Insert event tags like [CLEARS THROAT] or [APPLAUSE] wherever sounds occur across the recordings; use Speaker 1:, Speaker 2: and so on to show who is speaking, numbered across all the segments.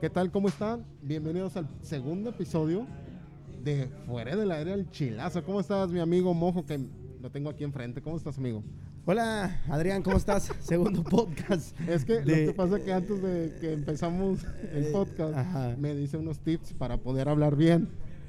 Speaker 1: ¿Qué tal? ¿Cómo están? Bienvenidos al segundo episodio de Fuera del Aire al Chilazo. ¿Cómo estás, mi amigo Mojo? Que lo tengo aquí enfrente. ¿Cómo estás, amigo?
Speaker 2: Hola, Adrián, ¿cómo estás? [LAUGHS] Segundo podcast.
Speaker 1: Es que lo que pasa es que antes de que empezamos el
Speaker 2: Eh,
Speaker 1: podcast, me dice unos tips para poder hablar bien.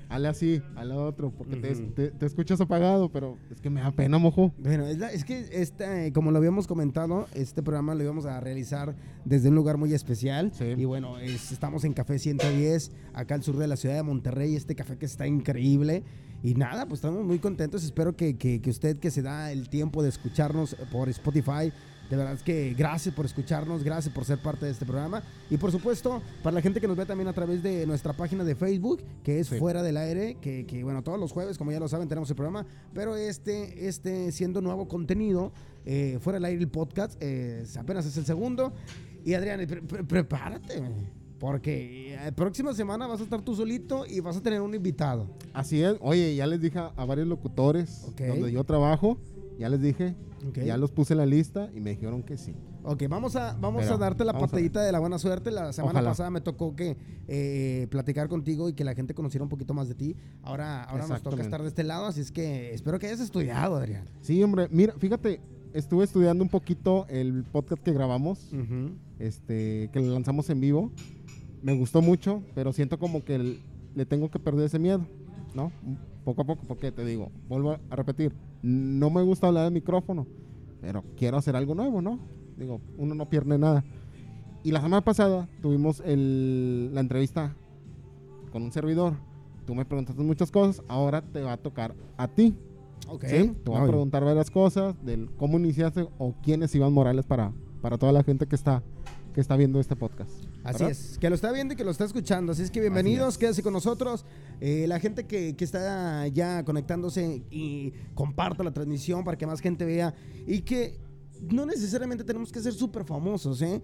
Speaker 1: Hale así, hale otro, porque te, te- te escuchas apagado, pero es que me da pena, Mojo.
Speaker 2: Bueno, es, la- es que este, como lo habíamos comentado, este programa lo íbamos a realizar desde un lugar muy especial.
Speaker 1: Sí.
Speaker 2: Y bueno, es- estamos en Café 110, acá al sur de la ciudad de Monterrey. Este café que está increíble. Y nada, pues estamos muy contentos. Espero que, que- que usted que se da el tiempo de escucharnos por Spotify, de verdad es que gracias por escucharnos, gracias por ser parte de este programa. Y por supuesto, para la gente que nos ve también a través de nuestra página de Facebook, que es
Speaker 1: Sí.
Speaker 2: Fuera del Aire, que, que, bueno, todos los jueves, como ya lo saben, tenemos el programa, pero este, este siendo nuevo contenido, eh, Fuera del Aire el podcast, eh, apenas es el segundo. Y Adrián, pre- pre- prepárate, porque eh, próxima semana vas a estar tú solito y vas a tener un invitado.
Speaker 1: Así es. Oye, ya les dije a, varios locutores
Speaker 2: Ok.
Speaker 1: donde yo trabajo, ya les dije, ya los puse en la lista y me dijeron que sí.
Speaker 2: Ok, vamos a, vamos
Speaker 1: Pero,
Speaker 2: a darte la patadita de la buena suerte. La semana
Speaker 1: Ojalá.
Speaker 2: pasada me tocó que eh, platicar contigo y que la gente conociera un poquito más de ti. Ahora, ahora nos toca estar de este lado, así es que espero que hayas estudiado, Adrián.
Speaker 1: Sí, hombre, mira, fíjate, estuve estudiando un poquito el podcast que grabamos,
Speaker 2: Ujú.
Speaker 1: este, que lo lanzamos en vivo. Me gustó mucho, pero siento como que el- le tengo que perder ese miedo, ¿no? Poco a poco, porque te digo, vuelvo a repetir, no me gusta hablar de micrófono, pero quiero hacer algo nuevo, ¿no? Digo, uno no pierde nada. Y la semana pasada tuvimos el- la entrevista con un servidor. Tú me preguntaste muchas cosas, ahora te va a tocar a ti.
Speaker 2: Ok.
Speaker 1: ¿sí? Te voy a preguntar varias cosas del cómo iniciaste o quién es Iván Morales para, para toda la gente que está, que está viendo este podcast.
Speaker 2: Así
Speaker 1: ¿verdad?
Speaker 2: es, que lo está viendo y que lo está escuchando. Así es que bienvenidos,
Speaker 1: es.
Speaker 2: quédese con nosotros. Eh, la gente que, que está ya conectándose y comparta la transmisión para que más gente vea y que no necesariamente tenemos que ser súper famosos, ¿eh?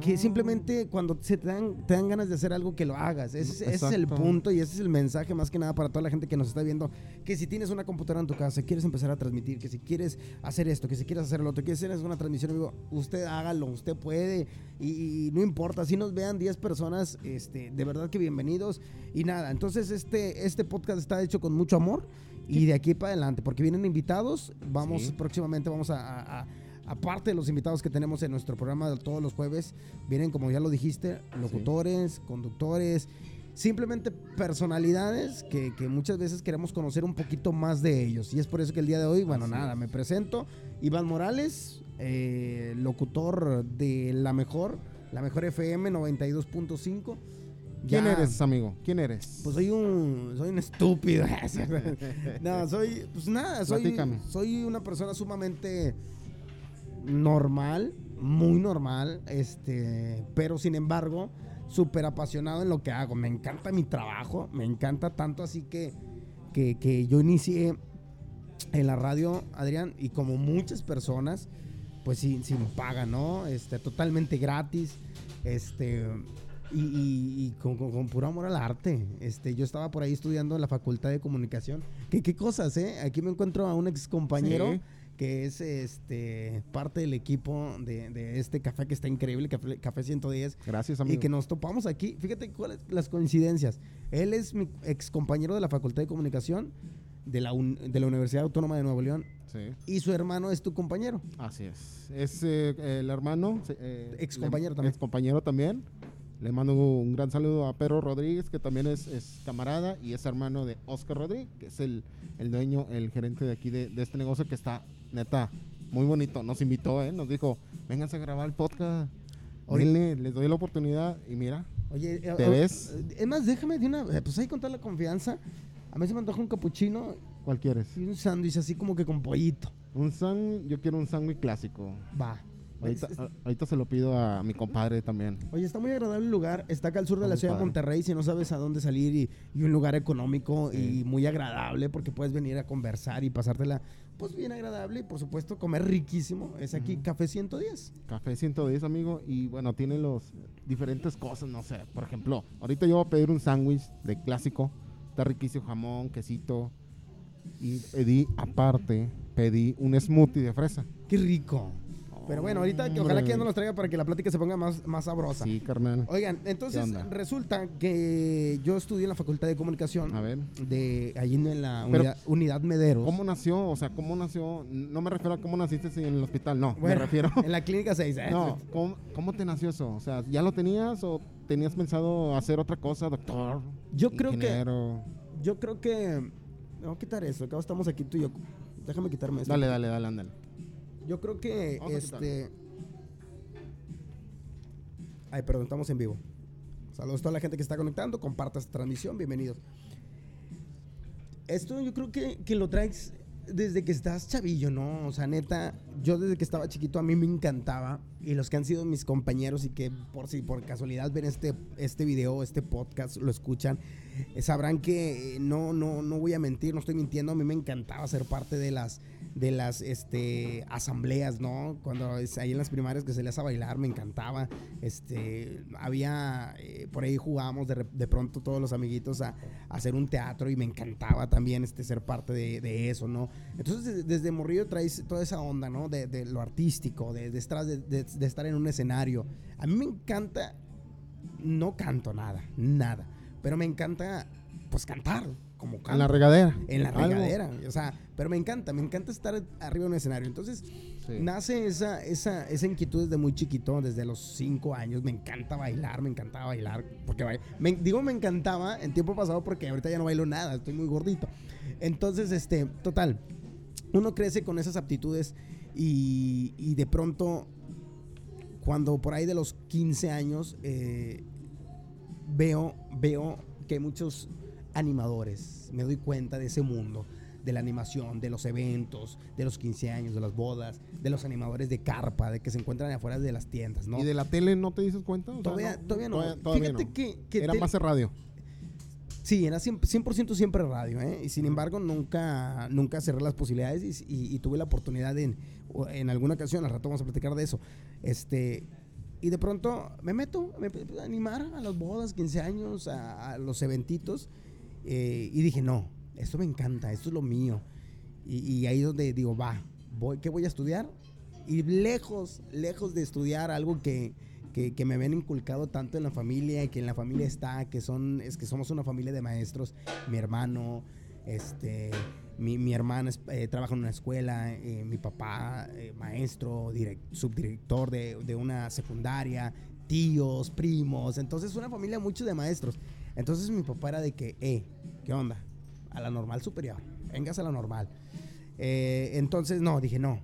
Speaker 2: Que
Speaker 1: No.
Speaker 2: simplemente cuando se te dan, te dan ganas de hacer algo que lo hagas. Ese, es- ese es el punto y ese es el mensaje más que nada para toda la gente que nos está viendo. Que si tienes una computadora en tu casa, quieres empezar a transmitir, que si quieres hacer esto, que si quieres hacer lo otro, quieres hacer una transmisión vivo, usted hágalo, usted puede y, y no importa, si nos vean 10 personas, este, de verdad que bienvenidos y nada, entonces este, este podcast está hecho con mucho amor y de aquí para adelante, porque vienen invitados, vamos
Speaker 1: Sí.
Speaker 2: próximamente, vamos a, a- a- aparte de los invitados que tenemos en nuestro programa de todos los jueves, vienen como ya lo dijiste, locutores, conductores, simplemente personalidades que, que muchas veces queremos conocer un poquito más de ellos. Y es por eso que el día de hoy, bueno,
Speaker 1: Así
Speaker 2: nada,
Speaker 1: es.
Speaker 2: me presento. Iván Morales, eh, locutor de La Mejor, La Mejor FM 92.5.
Speaker 1: ¿Quién eres, amigo? ¿Quién eres?
Speaker 2: Pues soy un, soy un estúpido. [LAUGHS] no, soy, pues nada, soy,
Speaker 1: Platícame.
Speaker 2: soy una persona sumamente normal, muy normal, este, pero sin embargo, súper apasionado en lo que hago. Me encanta mi trabajo, me encanta tanto así que, que, que yo inicié en la radio, Adrián, y como muchas personas, pues sin, sin paga, ¿no? Este, totalmente gratis, este, y, con, con- con puro amor al arte. Este, yo estaba por ahí estudiando en la Facultad de Comunicación. ¿Qué, qué cosas, eh? Aquí me encuentro a un ex compañero. Que es este parte del equipo de, de este café que está increíble, Café, Café 110.
Speaker 1: Gracias, amigo.
Speaker 2: Y que nos topamos aquí. Fíjate cuáles las coincidencias. Él es mi ex compañero de la Facultad de Comunicación de la, un- de la Universidad Autónoma de Nuevo León.
Speaker 1: Sí,
Speaker 2: Y su hermano es tu compañero.
Speaker 1: así es. Es eh, el hermano. eh,
Speaker 2: Ex
Speaker 1: le-
Speaker 2: compañero también.
Speaker 1: Ex compañero también. Le mando un gran saludo a Pedro Rodríguez, que también es, es camarada y es hermano de Oscar Rodríguez, que es el, el dueño, el gerente de aquí de, de este negocio que está, neta, muy bonito. Nos invitó, ¿eh? Nos dijo, vénganse a grabar el podcast.
Speaker 2: Oye.
Speaker 1: Les doy la oportunidad y mira,
Speaker 2: Oye, eh,
Speaker 1: ¿Te ves?
Speaker 2: Es más, déjame de una. eh, Pues ahí con toda la confianza. A mí se me antoja un capuchino
Speaker 1: ¿cuál quieres?
Speaker 2: y un sándwich así como que con pollito.
Speaker 1: Un sándwich, yo quiero un sándwich clásico.
Speaker 2: Va.
Speaker 1: Ahorita,
Speaker 2: Es-
Speaker 1: a- ahorita se lo pido a mi compadre también.
Speaker 2: Oye, está muy agradable el lugar. Está acá al sur de
Speaker 1: Está
Speaker 2: la ciudad de. Monterrey. Si no sabes a dónde salir y, y un lugar económico
Speaker 1: Sí.
Speaker 2: y muy agradable porque puedes venir a conversar y pasártela pues bien agradable y por supuesto comer riquísimo. Es aquí
Speaker 1: Ujú.
Speaker 2: Café 110.
Speaker 1: Café 110, amigo. Y bueno, tiene los diferentes cosas, no sé. Por ejemplo, ahorita yo voy a pedir un sándwich de clásico. Está riquísimo jamón, quesito. Y pedí, aparte, pedí un smoothie de fresa.
Speaker 2: Qué rico. Pero bueno, ahorita que ojalá que ya no los traiga para que la plática se ponga más, más sabrosa.
Speaker 1: Sí, carnal.
Speaker 2: Oigan, entonces resulta que yo estudié en la Facultad de Comunicación
Speaker 1: A ver.
Speaker 2: de allí en la
Speaker 1: Pero,
Speaker 2: unidad, unidad Mederos.
Speaker 1: ¿Cómo nació? O sea, ¿cómo nació? No me refiero a cómo naciste en el hospital, no.
Speaker 2: Bueno,
Speaker 1: me refiero.
Speaker 2: En la clínica 6. ¿eh?
Speaker 1: No, ¿cómo, cómo te nació eso? O sea, ¿ya lo tenías o tenías pensado hacer otra cosa, doctor?
Speaker 2: Yo creo que-
Speaker 1: ingeniero?
Speaker 2: Yo creo que. Me voy a quitar eso. Acá estamos aquí tú y yo. Déjame quitarme esto.
Speaker 1: Dale, dale, dale, ándale.
Speaker 2: Yo creo que
Speaker 1: Vamos
Speaker 2: este. Ay, perdón, estamos en vivo. Saludos a toda la gente que está conectando. Comparta esta transmisión. Bienvenidos. Esto yo creo que, que lo traes desde que estás chavillo, ¿no? O sea, neta, yo desde que estaba chiquito a mí me encantaba. Y los que han sido mis compañeros y que por si por casualidad ven este, este video, este podcast, lo escuchan, sabrán que eh, no, no, no voy a mentir, no estoy mintiendo. A mí me encantaba ser parte de las, de las este, asambleas, ¿no? Cuando ahí en las primarias que se les a bailar, me encantaba. Este, había, eh, por ahí jugábamos de, de pronto todos los amiguitos a, hacer un teatro y me encantaba también este, ser parte de, eso, ¿no? Entonces, desde, desde morrillo traes toda esa onda, ¿no? De, de lo artístico, de estar en un escenario. A mí me encanta, no canto nada, nada, pero me encanta, pues, cantar, como canto.
Speaker 1: En la regadera.
Speaker 2: En la
Speaker 1: Algo.
Speaker 2: regadera, o sea, pero me encanta, me encanta estar arriba de un escenario. Entonces,
Speaker 1: Sí.
Speaker 2: nace esa, esa, esa inquietud desde muy chiquito, desde los cinco años. Me encanta bailar, me encantaba bailar. Porque me, digo me encantaba en tiempo pasado porque ahorita ya no bailo nada, estoy muy gordito. Entonces, este, total, uno crece con esas aptitudes y, y de pronto, cuando por ahí de los 15 años, eh, veo, veo que hay muchos animadores. Me doy cuenta de ese mundo, de la animación, de los eventos, de los 15 años, de las bodas, de los animadores de carpa, de que se encuentran afuera de las tiendas, ¿no?
Speaker 1: ¿Y de la tele no te dices cuenta? O sea,
Speaker 2: Todavía, todavía no.
Speaker 1: Todavía, todavía
Speaker 2: Fíjate
Speaker 1: no.
Speaker 2: que, que
Speaker 1: Era más de radio.
Speaker 2: Sí, era 100%, 100% siempre radio, ¿eh? Y sin embargo, nunca, nunca cerré las posibilidades y, y- y tuve la oportunidad en, o en alguna ocasión, al rato vamos a platicar de eso, este... Y de pronto me meto me a animar a las bodas, 15 años, a, los eventitos. eh, y dije, no, esto me encanta, esto es lo mío. Y, ahí es donde digo, va, voy, ¿qué voy a estudiar? Y lejos, lejos de estudiar algo que, que, que me habían inculcado tanto en la familia y que en la familia está, que son, es que somos una familia de maestros, mi hermano, este, mi, mi hermana eh, trabaja en una escuela, eh, mi papá, eh, maestro, direc- subdirector de, de una secundaria, tíos, primos, entonces una familia mucho de maestros. Entonces mi papá era de que, eh, ¿qué onda? A la normal superior, vengas a la normal. Entonces, no, dije, no,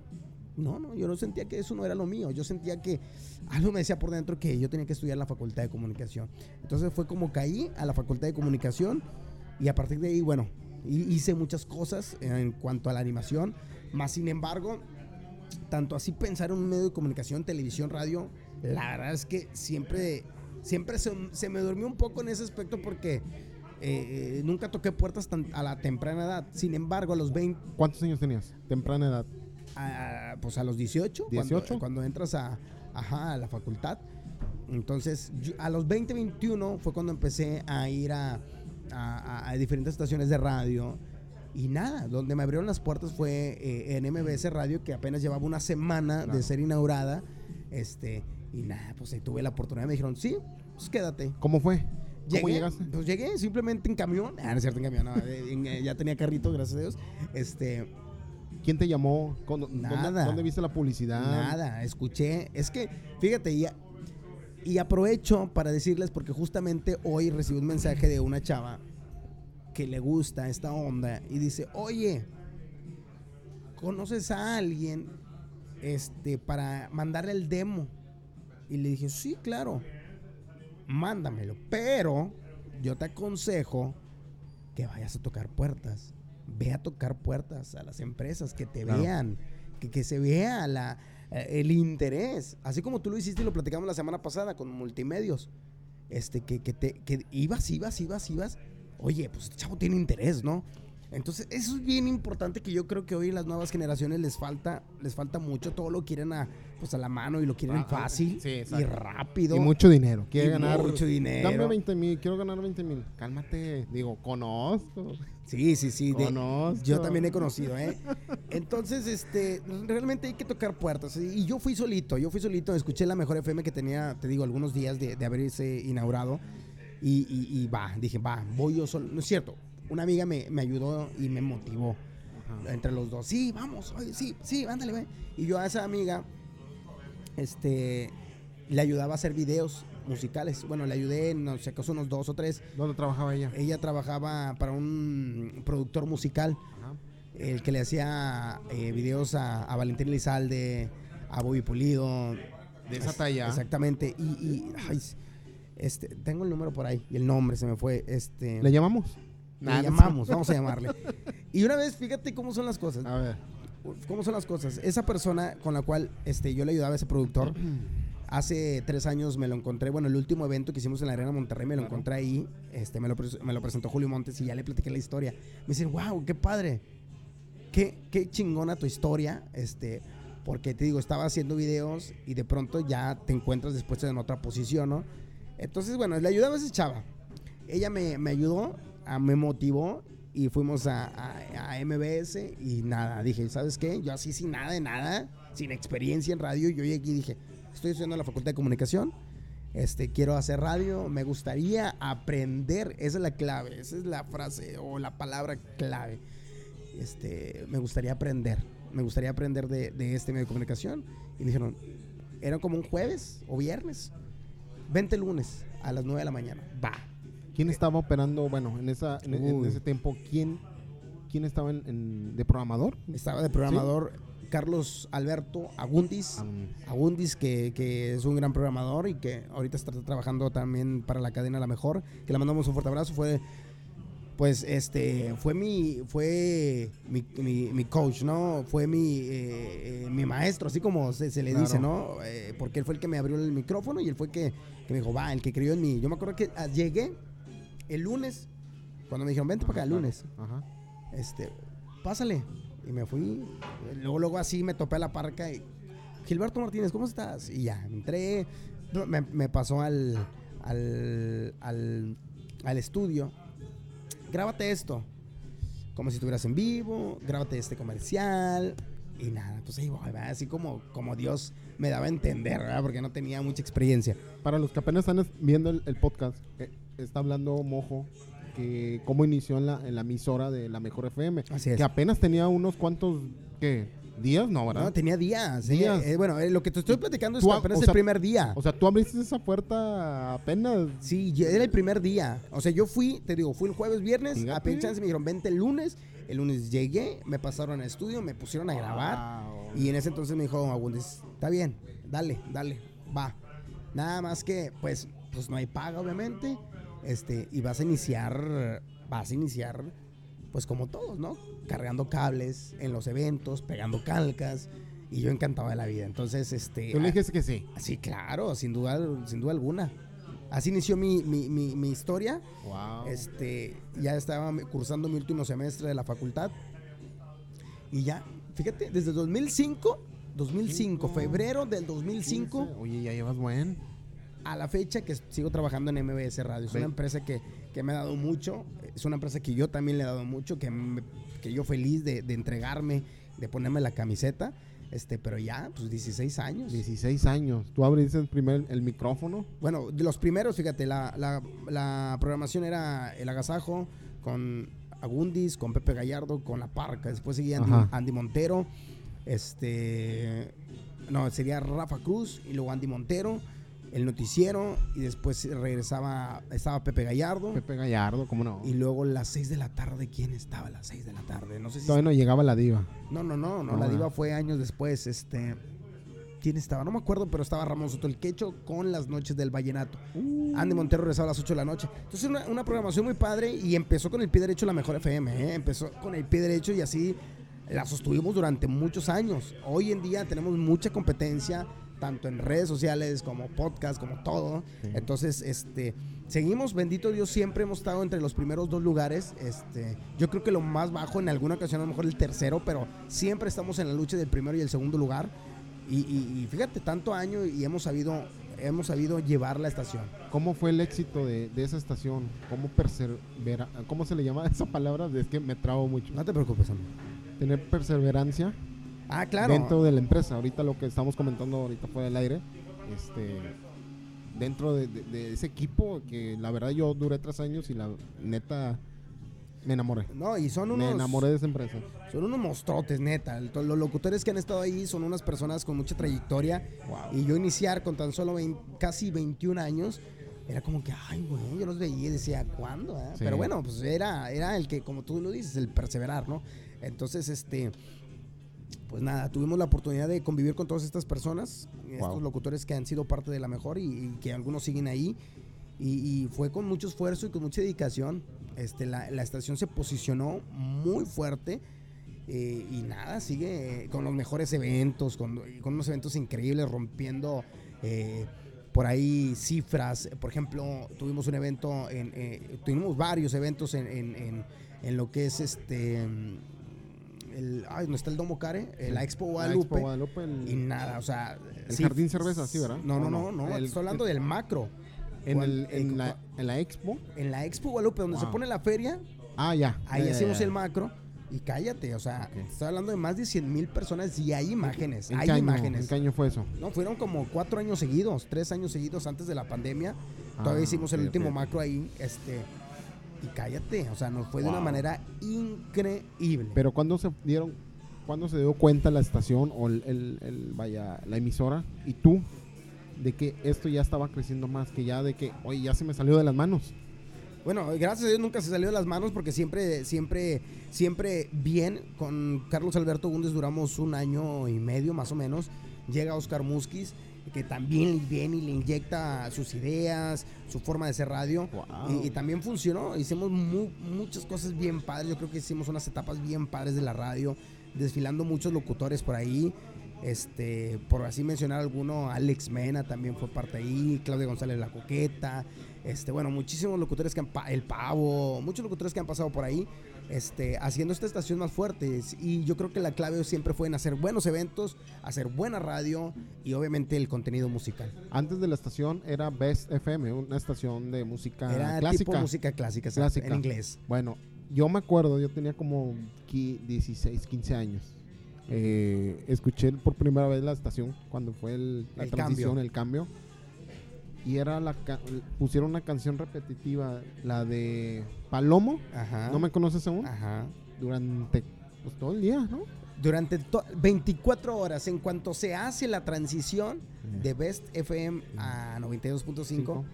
Speaker 2: no, no, yo no sentía que eso no era lo mío. Yo sentía que algo me decía por dentro que yo tenía que estudiar la facultad de comunicación. Entonces fue como caí a la facultad de comunicación y a partir de ahí, bueno, hice muchas cosas en cuanto a la animación. Más sin embargo, tanto así pensar en un medio de comunicación, televisión, radio, la verdad es que siempre, siempre se, se me durmió un poco en ese aspecto porque eh, eh, nunca toqué puertas tan- a la temprana edad. Sin embargo, a los 20,
Speaker 1: ¿Cuántos años tenías? Temprana edad.
Speaker 2: a- pues a los 18, cuando-
Speaker 1: 18.
Speaker 2: Cuando, entras a, ajá, a la facultad. Entonces, yo- a los 20, 21 fue cuando empecé a ir a, a- a diferentes estaciones de radio. Y nada, donde me abrieron las puertas fue eh, en MBS Radio, que apenas llevaba una semana
Speaker 1: Claro.
Speaker 2: de ser inaugurada. Este, y nada, pues ahí tuve la oportunidad. Me dijeron, sí, pues quédate.
Speaker 1: ¿Cómo fue? ¿Cómo llegaste?
Speaker 2: Pues llegué simplemente en camión. Ah, no es cierto, en camión, no, eh, en- eh, ya tenía carrito, gracias a Dios. Este,
Speaker 1: ¿Quién te llamó? ¿Con- ¿Dónde,
Speaker 2: Nada.
Speaker 1: dónde viste la publicidad?
Speaker 2: Nada, escuché. Es que, fíjate, y, a- y aprovecho para decirles, porque justamente hoy recibí un mensaje de una chava que le gusta esta onda y dice, oye, ¿conoces a alguien este, para mandarle el demo? Y le dije, sí, claro, mándamelo. Pero yo te aconsejo que vayas a tocar puertas. Ve a tocar puertas a las empresas, que te
Speaker 1: Claro.
Speaker 2: vean, que, que se vea la, el interés. Así como tú lo hiciste y lo platicamos la semana pasada con multimedios. Este, que, que, te, que ibas, ibas, ibas, ibas. Oye, pues este chavo tiene interés, ¿no? Entonces, eso es bien importante que yo creo que hoy las nuevas generaciones les falta, les falta mucho, todo lo quieren a, pues a la mano y lo quieren
Speaker 1: Ah,
Speaker 2: fácil
Speaker 1: sí,
Speaker 2: y rápido.
Speaker 1: Y mucho dinero. Quiere ganar.
Speaker 2: mucho dinero.
Speaker 1: Dame 20 mil, quiero ganar 20 mil. Cálmate. Digo, conozco.
Speaker 2: Sí, sí, sí. de-
Speaker 1: Conozco.
Speaker 2: yo también he conocido, ¿eh? Entonces, este, realmente hay que tocar puertas. Y yo fui solito, yo fui solito, escuché la mejor FM que tenía, te digo, algunos días de, de haberse inaugurado. Y, y- y va, dije, va, voy yo solo. No es cierto, una amiga me, me ayudó y me motivó
Speaker 1: Ajá.
Speaker 2: entre los dos. Sí, vamos, oye, sí, sí, ándale, ve. Y yo a esa amiga, este, le ayudaba a hacer videos musicales. Bueno, le ayudé, no sé, acaso unos dos o tres.
Speaker 1: ¿Dónde trabajaba ella?
Speaker 2: Ella trabajaba para un productor musical,
Speaker 1: Ajá.
Speaker 2: el que le hacía eh, videos a, a Valentín Elizalde, a Bobby Pulido.
Speaker 1: De esa
Speaker 2: Es-
Speaker 1: talla.
Speaker 2: Exactamente. Y, y, ay, este, tengo el número por ahí y el nombre se me fue. Este,
Speaker 1: ¿Le llamamos?
Speaker 2: Le
Speaker 1: sé.
Speaker 2: llamamos, vamos a llamarle. [LAUGHS] Y una vez, fíjate cómo son las cosas.
Speaker 1: A ver.
Speaker 2: ¿Cómo son las cosas? Esa persona con la cual este, yo le ayudaba a ese productor, [CLEARS THROAT] hace tres años me lo encontré, bueno, el último evento que hicimos en la Arena Monterrey, me lo
Speaker 1: Claro.
Speaker 2: encontré ahí, este, me, lo, pres- me lo presentó Julio Montes y ya le platiqué la historia. Me dicen, wow, qué padre, qué, qué chingona tu historia, este, porque te digo, estaba haciendo videos y de pronto ya te encuentras después en otra posición, ¿no? Entonces, bueno, le ayudaba a esa chava. Ella me, me ayudó, a- me motivó y fuimos a, a- MBS y nada, dije, ¿sabes qué? Yo así sin nada de nada, sin experiencia en radio, yo llegué y dije, estoy estudiando en la Facultad de Comunicación, este, quiero hacer radio, me gustaría aprender, esa es la clave, esa es la frase o la palabra clave. Este, me gustaría aprender, me gustaría aprender de, de este medio de comunicación. Y dijeron, era como un jueves o viernes, vente lunes a las 9 de la mañana, va.
Speaker 1: ¿Quién estaba operando? Bueno, en, esa, en, ese tiempo, ¿quién, quién estaba en, en- de programador?
Speaker 2: Estaba de programador Carlos Alberto Agundis. Agundis, que, que es un gran programador y que ahorita está trabajando también para la cadena La Mejor, que le mandamos un fuerte abrazo. Fue, pues, este, fue mi, fue mi, mi- mi coach, ¿no? Fue mi, eh, eh, mi maestro, así como se, se le
Speaker 1: Claro.
Speaker 2: dice, ¿no? Eh, porque él fue el que me abrió el micrófono y él fue que, que me dijo, va, el que creyó en mí. Yo me acuerdo que ah, llegué el lunes, cuando me dijeron, vente para acá el lunes
Speaker 1: Ajá.
Speaker 2: este, pásale. Y me fui. Luego, luego así me topé a la parca y, Gilberto Martínez, ¿cómo estás? Y ya, entré, me, me pasó al, al, al, al estudio. Grábate esto, como si estuvieras en vivo, grábate este comercial. Y nada, pues ahí voy, ¿verdad? así como, como Dios me daba a entender, ¿verdad? Porque no tenía mucha experiencia.
Speaker 1: Para los que apenas están es- viendo el, el podcast, eh, está hablando Mojo que cómo inició en la, en la emisora de la Mejor FM.
Speaker 2: Así es.
Speaker 1: Que apenas tenía unos cuantos, ¿qué? ¿Días? No, ¿verdad?
Speaker 2: No, tenía días. ¿eh?
Speaker 1: Días.
Speaker 2: Eh, bueno, eh, lo que te estoy platicando es que apenas el primer día.
Speaker 1: O sea, tú abriste esa puerta apenas.
Speaker 2: Sí, era el primer día. O sea, yo fui, te digo, fui el jueves, viernes,
Speaker 1: Fíjate.
Speaker 2: a chance, me dijeron, vente el lunes. El lunes llegué, me pasaron al estudio, me pusieron a grabar.
Speaker 1: Wow.
Speaker 2: Y en ese entonces me dijo Agundis, está bien, dale, dale, va. Nada más que, pues, pues no hay paga, obviamente. Este, y vas a iniciar, vas a iniciar, pues como todos, ¿no? Cargando cables en los eventos, pegando calcas. Y yo encantado de la vida. Entonces, este.
Speaker 1: Tú le dijiste que sí.
Speaker 2: Sí, claro, sin duda, sin duda alguna. Así inició mi, mi, mi- mi historia.
Speaker 1: Wow.
Speaker 2: Este, ya estaba cursando mi último semestre de la facultad. Y ya, fíjate, desde 2005, 2005,
Speaker 1: Cinco.
Speaker 2: febrero del 2005
Speaker 1: Oye, ya llevas buen.
Speaker 2: A la fecha que sigo trabajando en MBS Radio. Es una empresa que, que me ha dado mucho, es una empresa que yo también le he dado mucho, que, me- que yo feliz de, de entregarme, de ponerme la camiseta. Este, pero ya, pues 16 años.
Speaker 1: 16 años. Tú abriste el primer el micrófono.
Speaker 2: Bueno, de los primeros, fíjate, la, la- la programación era El Agasajo con Agundis, con Pepe Gallardo, con La Parca. Después seguía Andy. Andy Montero. Este. No, sería Rafa Cruz y luego Andy Montero. El noticiero. Y después regresaba. Estaba Pepe Gallardo.
Speaker 1: Pepe Gallardo, ¿cómo no?
Speaker 2: Y luego las 6 de la tarde. ¿Quién estaba a las 6 de la tarde? No sé si.
Speaker 1: Todavía no llegaba la diva.
Speaker 2: No, no, no, no,
Speaker 1: No,
Speaker 2: la diva fue años después, este... ¿Quién estaba? No me acuerdo, pero estaba Ramón Soto el Quecho con las noches del vallenato. Andy Montero regresaba a las 8 de la noche. Entonces una, una programación muy padre y empezó con el pie derecho la mejor FM, ¿eh? Empezó con el pie derecho y así la sostuvimos durante muchos años. Hoy en día tenemos mucha competencia, tanto en redes sociales como podcast, como todo.
Speaker 1: Sí.
Speaker 2: Entonces, este, seguimos, bendito Dios, siempre hemos estado entre los primeros dos lugares. Este, yo creo que lo más bajo en alguna ocasión, a lo mejor el tercero, pero siempre estamos en la lucha del primero y el segundo lugar. Y, y- y fíjate, tanto año y hemos sabido, hemos sabido llevar la estación.
Speaker 1: ¿Cómo fue el éxito de, de esa estación? ¿Cómo persevera? ¿Cómo se le llama [LAUGHS] esa palabra? Es que me trabo mucho.
Speaker 2: No te preocupes, amigo.
Speaker 1: Tener perseverancia
Speaker 2: Ah, claro.
Speaker 1: dentro de la empresa. Ahorita lo que estamos comentando ahorita fuera del aire, este, dentro de, de- de ese equipo que la verdad yo duré tres años y la neta me enamoré.
Speaker 2: No, y son
Speaker 1: Me
Speaker 2: unos.
Speaker 1: enamoré de esa empresa.
Speaker 2: Son unos monstruotes, neta. Los locutores que han estado ahí son unas personas con mucha trayectoria.
Speaker 1: Wow.
Speaker 2: Y yo iniciar con tan solo vein- casi 21 años, era como que, ay, güey, yo los veía y decía, ¿cuándo? eh?"
Speaker 1: Sí.
Speaker 2: Pero bueno, pues era, era el que, como tú lo dices, el perseverar, ¿no? Entonces, este, pues nada, tuvimos la oportunidad de convivir con todas estas personas, estos
Speaker 1: Wow.
Speaker 2: locutores que han sido parte de la mejor y, y que algunos siguen ahí. Y, y fue con mucho esfuerzo y con mucha dedicación. Este, la, la estación se posicionó muy fuerte. eh, y nada, sigue eh, con los mejores eventos, con, con unos eventos increíbles, rompiendo eh, por ahí cifras. Por ejemplo, tuvimos un evento, en, tuvimos varios eventos en, en- en- en lo que es este. El, ay, ¿no está el Domo Care? Eh, La Expo
Speaker 1: La
Speaker 2: Guadalupe.
Speaker 1: Expo Guadalupe, el-
Speaker 2: Y nada, o sea.
Speaker 1: El Jardín Cerveza, sí, ¿verdad?
Speaker 2: No, no,
Speaker 1: ¿O
Speaker 2: no,
Speaker 1: no?
Speaker 2: no.
Speaker 1: El-
Speaker 2: estoy hablando del macro.
Speaker 1: en, el-
Speaker 2: eh,
Speaker 1: en la, en la expo.
Speaker 2: En la Expo Guadalupe, donde se pone la feria,
Speaker 1: Ah, ya.
Speaker 2: ahí
Speaker 1: Ya,
Speaker 2: hacemos
Speaker 1: ya.
Speaker 2: el macro. Y cállate, o sea, estoy hablando de más de 100 mil personas y hay imágenes.
Speaker 1: ¿En
Speaker 2: Hay imágenes.
Speaker 1: ¿En qué año fue eso?
Speaker 2: No, fueron como cuatro años seguidos, tres años seguidos antes de la pandemia. Todavía
Speaker 1: Ah,
Speaker 2: hicimos
Speaker 1: ok,
Speaker 2: el último macro ahí, este. Y cállate, o sea, nos fue de una manera increíble.
Speaker 1: Pero cuando se dieron, cuando se dio cuenta la estación o el, el- el- vaya, la emisora y tú de que esto ya estaba creciendo más, que ya de que, oye, ya se me salió de las manos.
Speaker 2: Bueno, gracias a Dios nunca se salió de las manos porque siempre, siempre, siempre bien. Con Carlos Alberto Gundes duramos un año y medio más o menos. Llega Oscar Musquiz, que también viene y le inyecta sus ideas, su forma de hacer radio.
Speaker 1: Wow.
Speaker 2: Y, y también funcionó. Hicimos mu- muchas cosas bien padres. Yo creo que hicimos unas etapas bien padres de la radio, desfilando muchos locutores por ahí. Este, por así mencionar alguno, Alex Mena también fue parte ahí, Claudia González La Coqueta, este, bueno, muchísimos locutores que han, el Pavo, muchos locutores que han pasado por ahí, este, haciendo esta estación más fuerte. Y yo creo que la clave siempre fue en hacer buenos eventos, hacer buena radio y obviamente el contenido musical.
Speaker 1: Antes de la estación era Best FM, una estación de música
Speaker 2: Era
Speaker 1: clásica.
Speaker 2: tipo música clásica,
Speaker 1: Clásica.
Speaker 2: en inglés.
Speaker 1: Bueno, yo me acuerdo, yo tenía como qui- 16, 15 años. Eh, escuché por primera vez la estación cuando fue el- la
Speaker 2: El
Speaker 1: transición,
Speaker 2: cambio.
Speaker 1: el cambio. Y era la pusieron una canción repetitiva, la de Palomo.
Speaker 2: Ajá.
Speaker 1: ¿No me conoces aún?
Speaker 2: Ajá.
Speaker 1: Durante pues, todo el día, ¿no?
Speaker 2: Durante to- 24 horas, en cuanto se hace la transición
Speaker 1: Eh.
Speaker 2: de Best FM a 92.5,
Speaker 1: Cinco.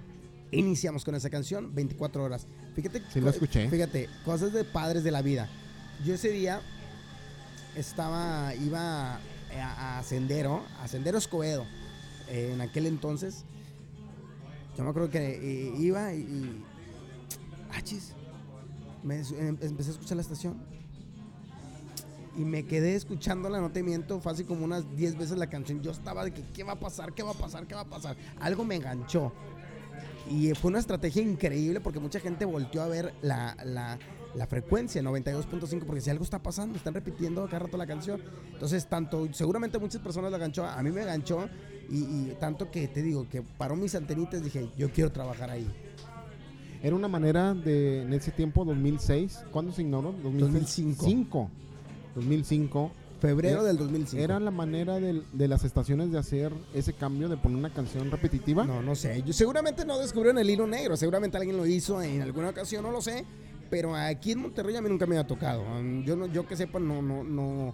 Speaker 2: iniciamos con esa canción, 24 horas. Fíjate,
Speaker 1: Sí, lo escuché.
Speaker 2: Fíjate, cosas de padres de la vida. Yo ese día estaba, iba a, a Sendero, a Sendero Escobedo, eh, en aquel entonces. Yo me acuerdo que eh, iba y, y achis, em- empecé a escuchar la estación y me quedé escuchándola, no te miento, así como unas 10 veces la canción. Yo estaba de que, ¿qué va a pasar? ¿Qué va a pasar? ¿Qué va a pasar? Algo me enganchó. Y fue una estrategia increíble porque mucha gente volteó a ver la, la, la frecuencia 92.5 porque si algo está pasando, están repitiendo cada rato la canción. Entonces, tanto, seguramente muchas personas la ganchó, a mí me ganchó y, y tanto que te digo que paró mis antenitas, dije, yo quiero trabajar ahí.
Speaker 1: Era una manera de, en ese tiempo, 2006, ¿cuándo se inauguró?
Speaker 2: 2005.
Speaker 1: 2005. 2005.
Speaker 2: Febrero del 2005.
Speaker 1: ¿Era la manera del- de, las estaciones de hacer ese cambio, de poner una canción repetitiva?
Speaker 2: No, no sé. Yo, seguramente no descubrieron el hilo negro. Seguramente alguien lo hizo en alguna ocasión, no lo sé. Pero aquí en Monterrey a mí nunca me había tocado. Yo, no, yo que sepa, no, no, no,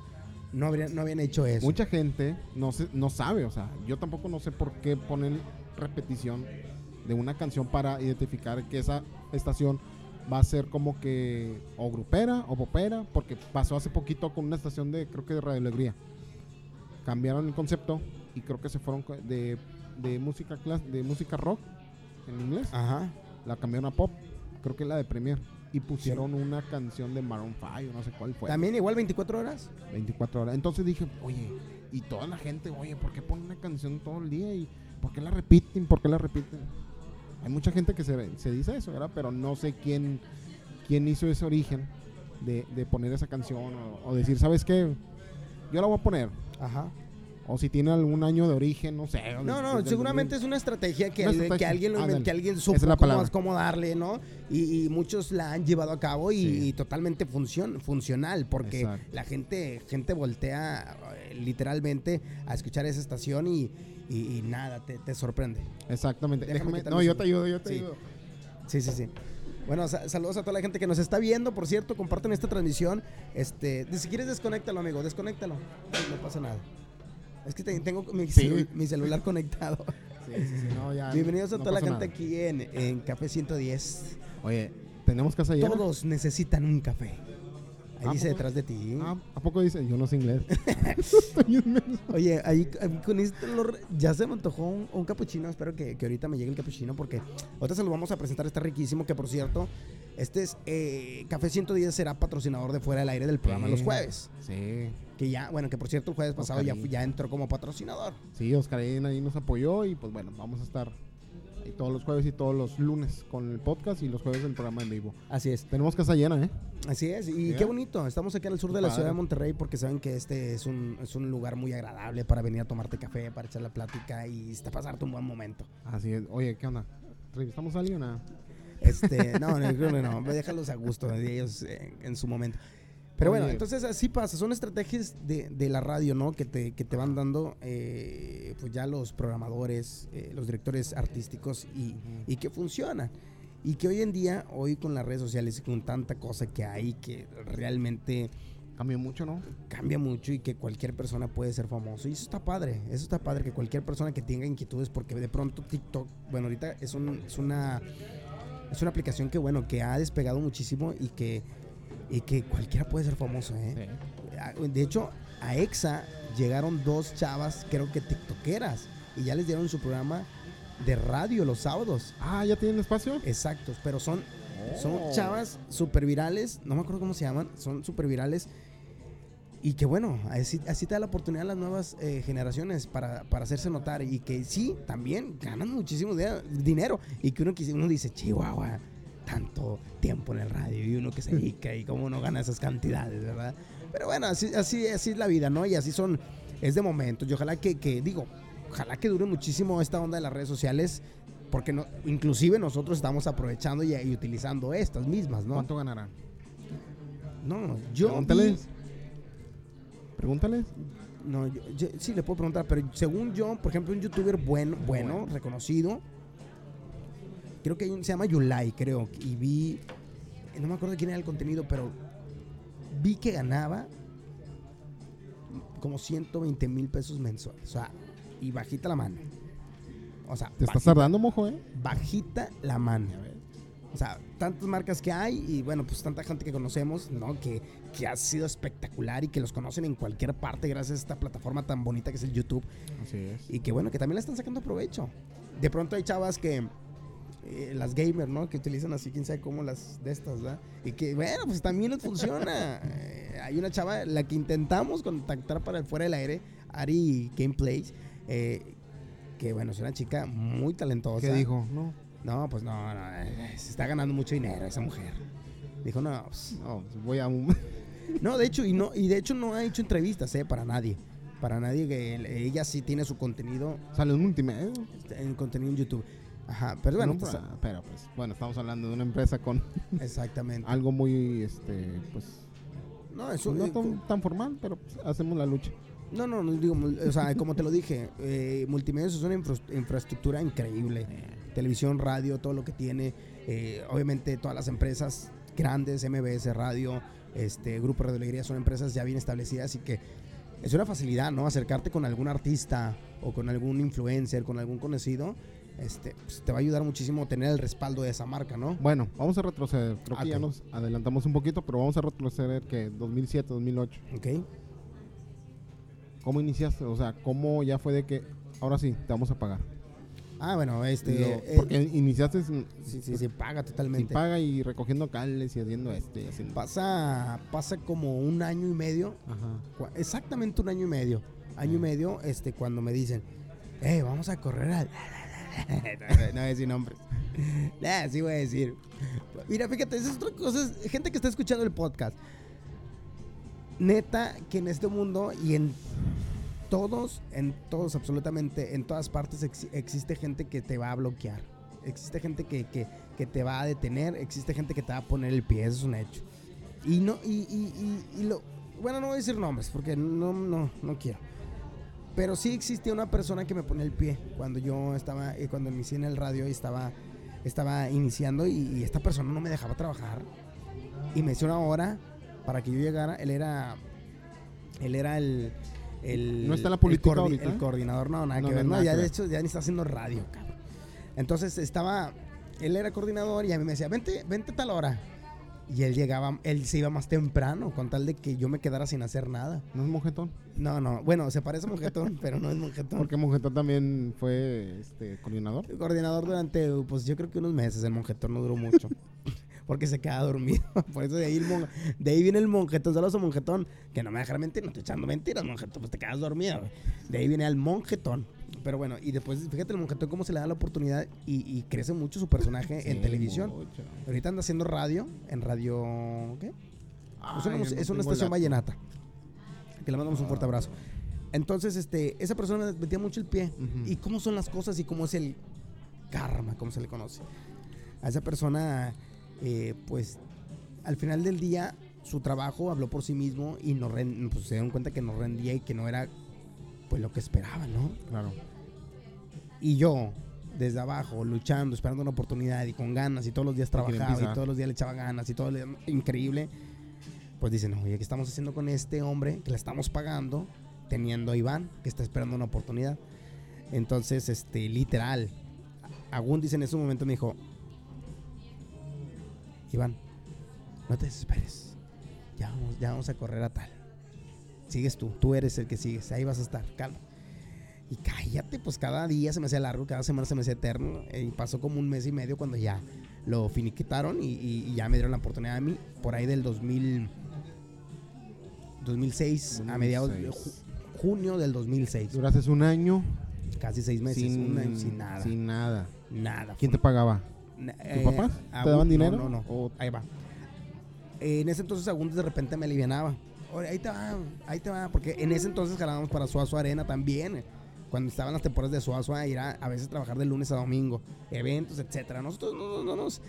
Speaker 2: no, habrían, no habían hecho eso.
Speaker 1: Mucha gente no, se, no sabe, o sea, yo tampoco no sé por qué ponen repetición de una canción para identificar que esa estación va a ser como que o grupera o popera, porque pasó hace poquito con una estación de, creo que de Radio Alegría. Cambiaron el concepto y creo que se fueron de, de música clas- de música rock en inglés,
Speaker 2: Ajá.
Speaker 1: la cambiaron a pop, creo que la de Premier. y pusieron una canción de Maroon 5, no sé cuál fue.
Speaker 2: También igual 24 horas.
Speaker 1: 24 horas. Entonces dije, oye, y toda la gente, oye, ¿por qué ponen una canción todo el día? ¿Y por qué la repiten? ¿Por qué la repiten? Hay mucha gente que se, dice eso, ¿verdad? Pero no sé quién, quién hizo ese origen de, de poner esa canción o, o decir, ¿sabes qué? Yo la voy a poner.
Speaker 2: Ajá.
Speaker 1: O si tiene algún año de origen, no sé.
Speaker 2: No, no, seguramente
Speaker 1: 2000.
Speaker 2: es una estrategia que,
Speaker 1: Una
Speaker 2: que alguien lo inventó,
Speaker 1: Ándale.
Speaker 2: que alguien supo
Speaker 1: es
Speaker 2: cómo, cómo darle, ¿no? Y, y muchos la han llevado a cabo y,
Speaker 1: Sí.
Speaker 2: y totalmente funcion- funcional, porque
Speaker 1: Exacto.
Speaker 2: la gente, gente voltea eh, literalmente a escuchar esa estación y, y- nada, te, te sorprende.
Speaker 1: Exactamente.
Speaker 2: Déjame
Speaker 1: Déjame- no, yo te ayudo, yo te
Speaker 2: Sí.
Speaker 1: ayudo.
Speaker 2: Sí, sí, sí. Bueno, sa- saludos a toda la gente que nos está viendo, por cierto, comparten esta transmisión. Este, si quieres desconéctalo, amigo, desconéctalo. No pasa nada. Es que te- tengo mi,
Speaker 1: Sí.
Speaker 2: celu- mi celular conectado.
Speaker 1: Sí, sí, sí, no, ya, [LAUGHS]
Speaker 2: Bienvenidos a
Speaker 1: no
Speaker 2: toda la gente
Speaker 1: nada.
Speaker 2: aquí en, en Café 110.
Speaker 1: Oye, ¿tenemos casa llena?
Speaker 2: Todos necesitan un café. Ahí
Speaker 1: ¿A
Speaker 2: dice detrás de ti.
Speaker 1: Ah, ¿A poco dice? Yo no sé inglés. [LAUGHS] [LAUGHS]
Speaker 2: Oye, ahí con esto lo re- ya se me antojó un, un capuchino. Espero que, que ahorita me llegue el capuchino porque ahorita se lo vamos a presentar. Está riquísimo. Que por cierto, este es eh, Café 110 será patrocinador de fuera del aire del programa los jueves.
Speaker 1: Sí,
Speaker 2: Que ya, bueno, que por cierto el jueves pasado ya, entró como patrocinador.
Speaker 1: sí, Oscarín ahí nos apoyó y pues bueno, vamos a estar todos los jueves y todos los lunes con el podcast y los jueves el programa en vivo.
Speaker 2: Así es.
Speaker 1: Tenemos casa llena, ¿eh?
Speaker 2: Así es, y qué bonito. Estamos aquí en el sur de la
Speaker 1: Padre.
Speaker 2: ciudad de Monterrey porque saben que este es un, es un lugar muy agradable para venir a tomarte café, para echar la plática y hasta pasarte un buen momento.
Speaker 1: Así es. Oye, ¿qué onda? ¿Entrevistamos a alguien? o nada?
Speaker 2: Este, no, no, creo que no, déjalos a gusto de ellos eh, en su momento. Pero bueno, entonces así pasa, son estrategias de, de la radio, ¿no? Que te, que te van dando eh, pues ya los programadores, eh, los directores artísticos y, y que funcionan. Y que hoy en día, hoy con las redes sociales y con tanta cosa que hay que realmente
Speaker 1: Cambió mucho, ¿no?
Speaker 2: cambia mucho y que cualquier persona puede ser famoso. Y eso está padre, eso está padre, que cualquier persona que tenga inquietudes, porque de pronto TikTok, bueno, ahorita es, un- es una es una aplicación que, bueno, que ha despegado muchísimo y que, y que cualquiera puede ser famoso, ¿eh? Ah, De hecho, a EXA llegaron dos chavas, creo que tiktokeras, y ya les dieron su programa de radio los sábados.
Speaker 1: Ah, ¿ya tienen espacio?
Speaker 2: Exactos, pero son son
Speaker 1: Oh.
Speaker 2: chavas super virales, no me acuerdo cómo se llaman, son super virales. Y que bueno, así, así te da la oportunidad a las nuevas eh, generaciones para, para hacerse notar. Y que sí, también ganan muchísimo de- dinero. Y que uno, uno dice, chihuahua, tanto tiempo en el radio y uno que se dedica y cómo uno gana esas cantidades, ¿verdad? Pero bueno, así, así, así es la vida, ¿no? Y así son, es de momentos. Y ojalá que, que, digo, ojalá que dure muchísimo esta onda de las redes sociales. Porque no, inclusive nosotros estamos aprovechando y, y utilizando estas mismas, ¿no?
Speaker 1: ¿Cuánto ganarán?
Speaker 2: No, yo.
Speaker 1: Pregúntales. Pregúntales.
Speaker 2: no, yo, yo- sí le puedo preguntar, pero según yo, por ejemplo, un youtuber bueno, bueno,
Speaker 1: Bueno.
Speaker 2: reconocido, creo que hay un- se llama Yulai, creo, y vi, no me acuerdo quién era el contenido, pero vi que ganaba como 120 mil pesos mensuales, o sea, y bajita la mano. O sea,
Speaker 1: Te estás tardando, mojo, ¿eh?
Speaker 2: bajita la mano. O sea, tantas marcas que hay y bueno, pues tanta gente que conocemos, ¿no? Que, que ha sido espectacular y que los conocen en cualquier parte gracias a esta plataforma tan bonita que es el YouTube.
Speaker 1: Así es.
Speaker 2: Y que bueno, que también le están sacando provecho. De pronto hay chavas que, eh, las gamers, ¿no? Que utilizan así, quién sabe cómo las de estas, ¿verdad? Y que bueno, pues también les funciona. [LAUGHS] Eh, hay una chava, la que intentamos contactar para el fuera del aire, Ari Gameplays, eh, que bueno, es una chica muy talentosa.
Speaker 1: ¿Qué dijo? No.
Speaker 2: No, pues no, no, eh, se está ganando mucho dinero esa mujer. Dijo, no, pues,
Speaker 1: No, voy a un... [LAUGHS]
Speaker 2: no, de hecho, y no, y de hecho no ha hecho entrevistas, eh, para nadie. Para nadie que ella sí tiene su contenido,
Speaker 1: Sale un multimedia.
Speaker 2: este, en contenido en YouTube. Ajá, pero bueno,
Speaker 1: No,
Speaker 2: pues,
Speaker 1: pero, pero, pues, bueno, estamos hablando de una empresa con [LAUGHS]
Speaker 2: exactamente.
Speaker 1: algo muy, este, pues,
Speaker 2: No, eso
Speaker 1: no
Speaker 2: eh,
Speaker 1: tan, tan formal, pero pues, hacemos la lucha.
Speaker 2: no, no, no, digo, o sea, como te lo dije, eh, multimedia es una infra- infraestructura increíble. Televisión, radio, todo lo que tiene. eh, obviamente todas las empresas grandes, MBS Radio, este Grupo Radio Alegría, son empresas ya bien establecidas y que es una facilidad, ¿no? Acercarte con algún artista o con algún influencer, con algún conocido, este, pues, te va a ayudar muchísimo tener el respaldo de esa marca, ¿no?
Speaker 1: Bueno, vamos a retroceder. Creo que ya nos adelantamos un poquito, pero vamos a retroceder que 2007, 2008.
Speaker 2: ¿Ok?
Speaker 1: ¿Cómo iniciaste? O sea, ¿cómo ya fue de que ahora sí, te vamos a pagar?
Speaker 2: Ah, bueno, este.
Speaker 1: Lo-
Speaker 2: eh,
Speaker 1: porque iniciaste sin,
Speaker 2: sí, sí, sí, paga
Speaker 1: sin
Speaker 2: totalmente.
Speaker 1: paga y recogiendo cables y haciendo este. y haciendo-
Speaker 2: Pasa, pasa como un año y medio,
Speaker 1: Ajá.
Speaker 2: exactamente un año y medio. Año y medio, este, cuando me dicen, eh, vamos a correr al. [LAUGHS] no, voy a decir nombres. [LAUGHS] Nah, sí voy a decir. Mira, fíjate, esa es otra cosa. es Gente que está escuchando el podcast. Neta, que en este mundo y en todos, en todos, absolutamente, en todas partes ex- existe gente que te va a bloquear. Existe gente que, que- que te va a detener. Existe gente que te va a poner el pie. Eso es un hecho. Y no, y, y- lo. Bueno, no voy a decir nombres porque no, no, no quiero. Pero sí existía una persona que me ponía el pie cuando yo estaba, eh, cuando inicié en el radio y estaba, estaba iniciando y, y esta persona no me dejaba trabajar. Y me hizo una hora para que yo llegara. Él era, él era el, el
Speaker 1: ¿No está la
Speaker 2: el
Speaker 1: política ahorita?
Speaker 2: El coordinador, no, nada
Speaker 1: No,
Speaker 2: que
Speaker 1: no,
Speaker 2: ver. No,
Speaker 1: nada
Speaker 2: ya
Speaker 1: que
Speaker 2: de
Speaker 1: ver.
Speaker 2: hecho ya ni está haciendo radio, cabrón. Entonces estaba, él era coordinador y a mí me decía, vente, vente a tal hora. Y él llegaba, él se iba más temprano con tal de que yo me quedara sin hacer nada.
Speaker 1: ¿No es monjetón?
Speaker 2: No, no, bueno, se parece a Monjetón, [LAUGHS] pero no es Monjetón.
Speaker 1: Porque monjetón también fue este coordinador.
Speaker 2: Coordinador durante, pues yo creo que unos meses, el Monjetón no duró mucho. [LAUGHS] Porque se queda dormido. [LAUGHS] Por eso de ahí, el mon- de ahí viene el monjetón, saludos a monjetón. Que no me dejar mentir, no estoy echando mentiras, monjetón, pues te quedas dormido. De ahí viene el monjetón. Pero bueno, y después, fíjate el monjetón cómo se le da la oportunidad y, y crece mucho su personaje en
Speaker 1: Sí,
Speaker 2: televisión.
Speaker 1: mucho.
Speaker 2: Ahorita anda haciendo radio, en radio. ¿Qué? es una,
Speaker 1: no
Speaker 2: es estación vallenata. Que le mandamos un fuerte abrazo. Entonces, este, esa persona me metía mucho el pie. Y cómo son las cosas y cómo es el karma, como se le conoce. A esa persona, eh, pues, al final del día, su trabajo habló por sí mismo y no ren- pues, se dieron cuenta que no rendía y que no era, pues, lo que esperaban, ¿no?
Speaker 1: Claro.
Speaker 2: Y yo, desde abajo, luchando, esperando una oportunidad y con ganas, y todos los días trabajaba, y todos los días le echaba ganas, y todo le- increíble. Pues dicen, oye, ¿qué estamos haciendo con este hombre que le estamos pagando, teniendo a Iván, que está esperando una oportunidad? Entonces, este, literal, Agún dice en ese momento, me dijo, Iván, no te desesperes, ya vamos, ya vamos a correr a tal. Sigues tú, tú eres el que sigues, ahí vas a estar, calma. Y cállate, pues cada día se me hacía largo, cada semana se me hacía eterno. eh, Y pasó como un mes y medio cuando ya lo finiquitaron y, y- y ya me dieron la oportunidad a mí. Por ahí del 2000, 2006, a mediados de ju-
Speaker 1: 2006.
Speaker 2: junio del 2006.
Speaker 1: Duraste un año
Speaker 2: Casi seis meses,
Speaker 1: sin,
Speaker 2: un año sin nada.
Speaker 1: Sin nada.
Speaker 2: Nada.
Speaker 1: ¿Quién te pagaba? ¿Tu
Speaker 2: eh,
Speaker 1: papá? ¿Te
Speaker 2: Agún-
Speaker 1: daban
Speaker 2: no,
Speaker 1: dinero?
Speaker 2: No, no,
Speaker 1: ¿O-
Speaker 2: Ahí va. Eh, en ese entonces Agún de repente me alivianaba. Oye, ahí te va, ahí te va. Porque en ese entonces jalábamos para Suazo Arena también. eh. Cuando estaban las temporadas de Suazo, a ir a, a veces trabajar de lunes a domingo. Eventos, etcétera. Nosotros no, no- no nos,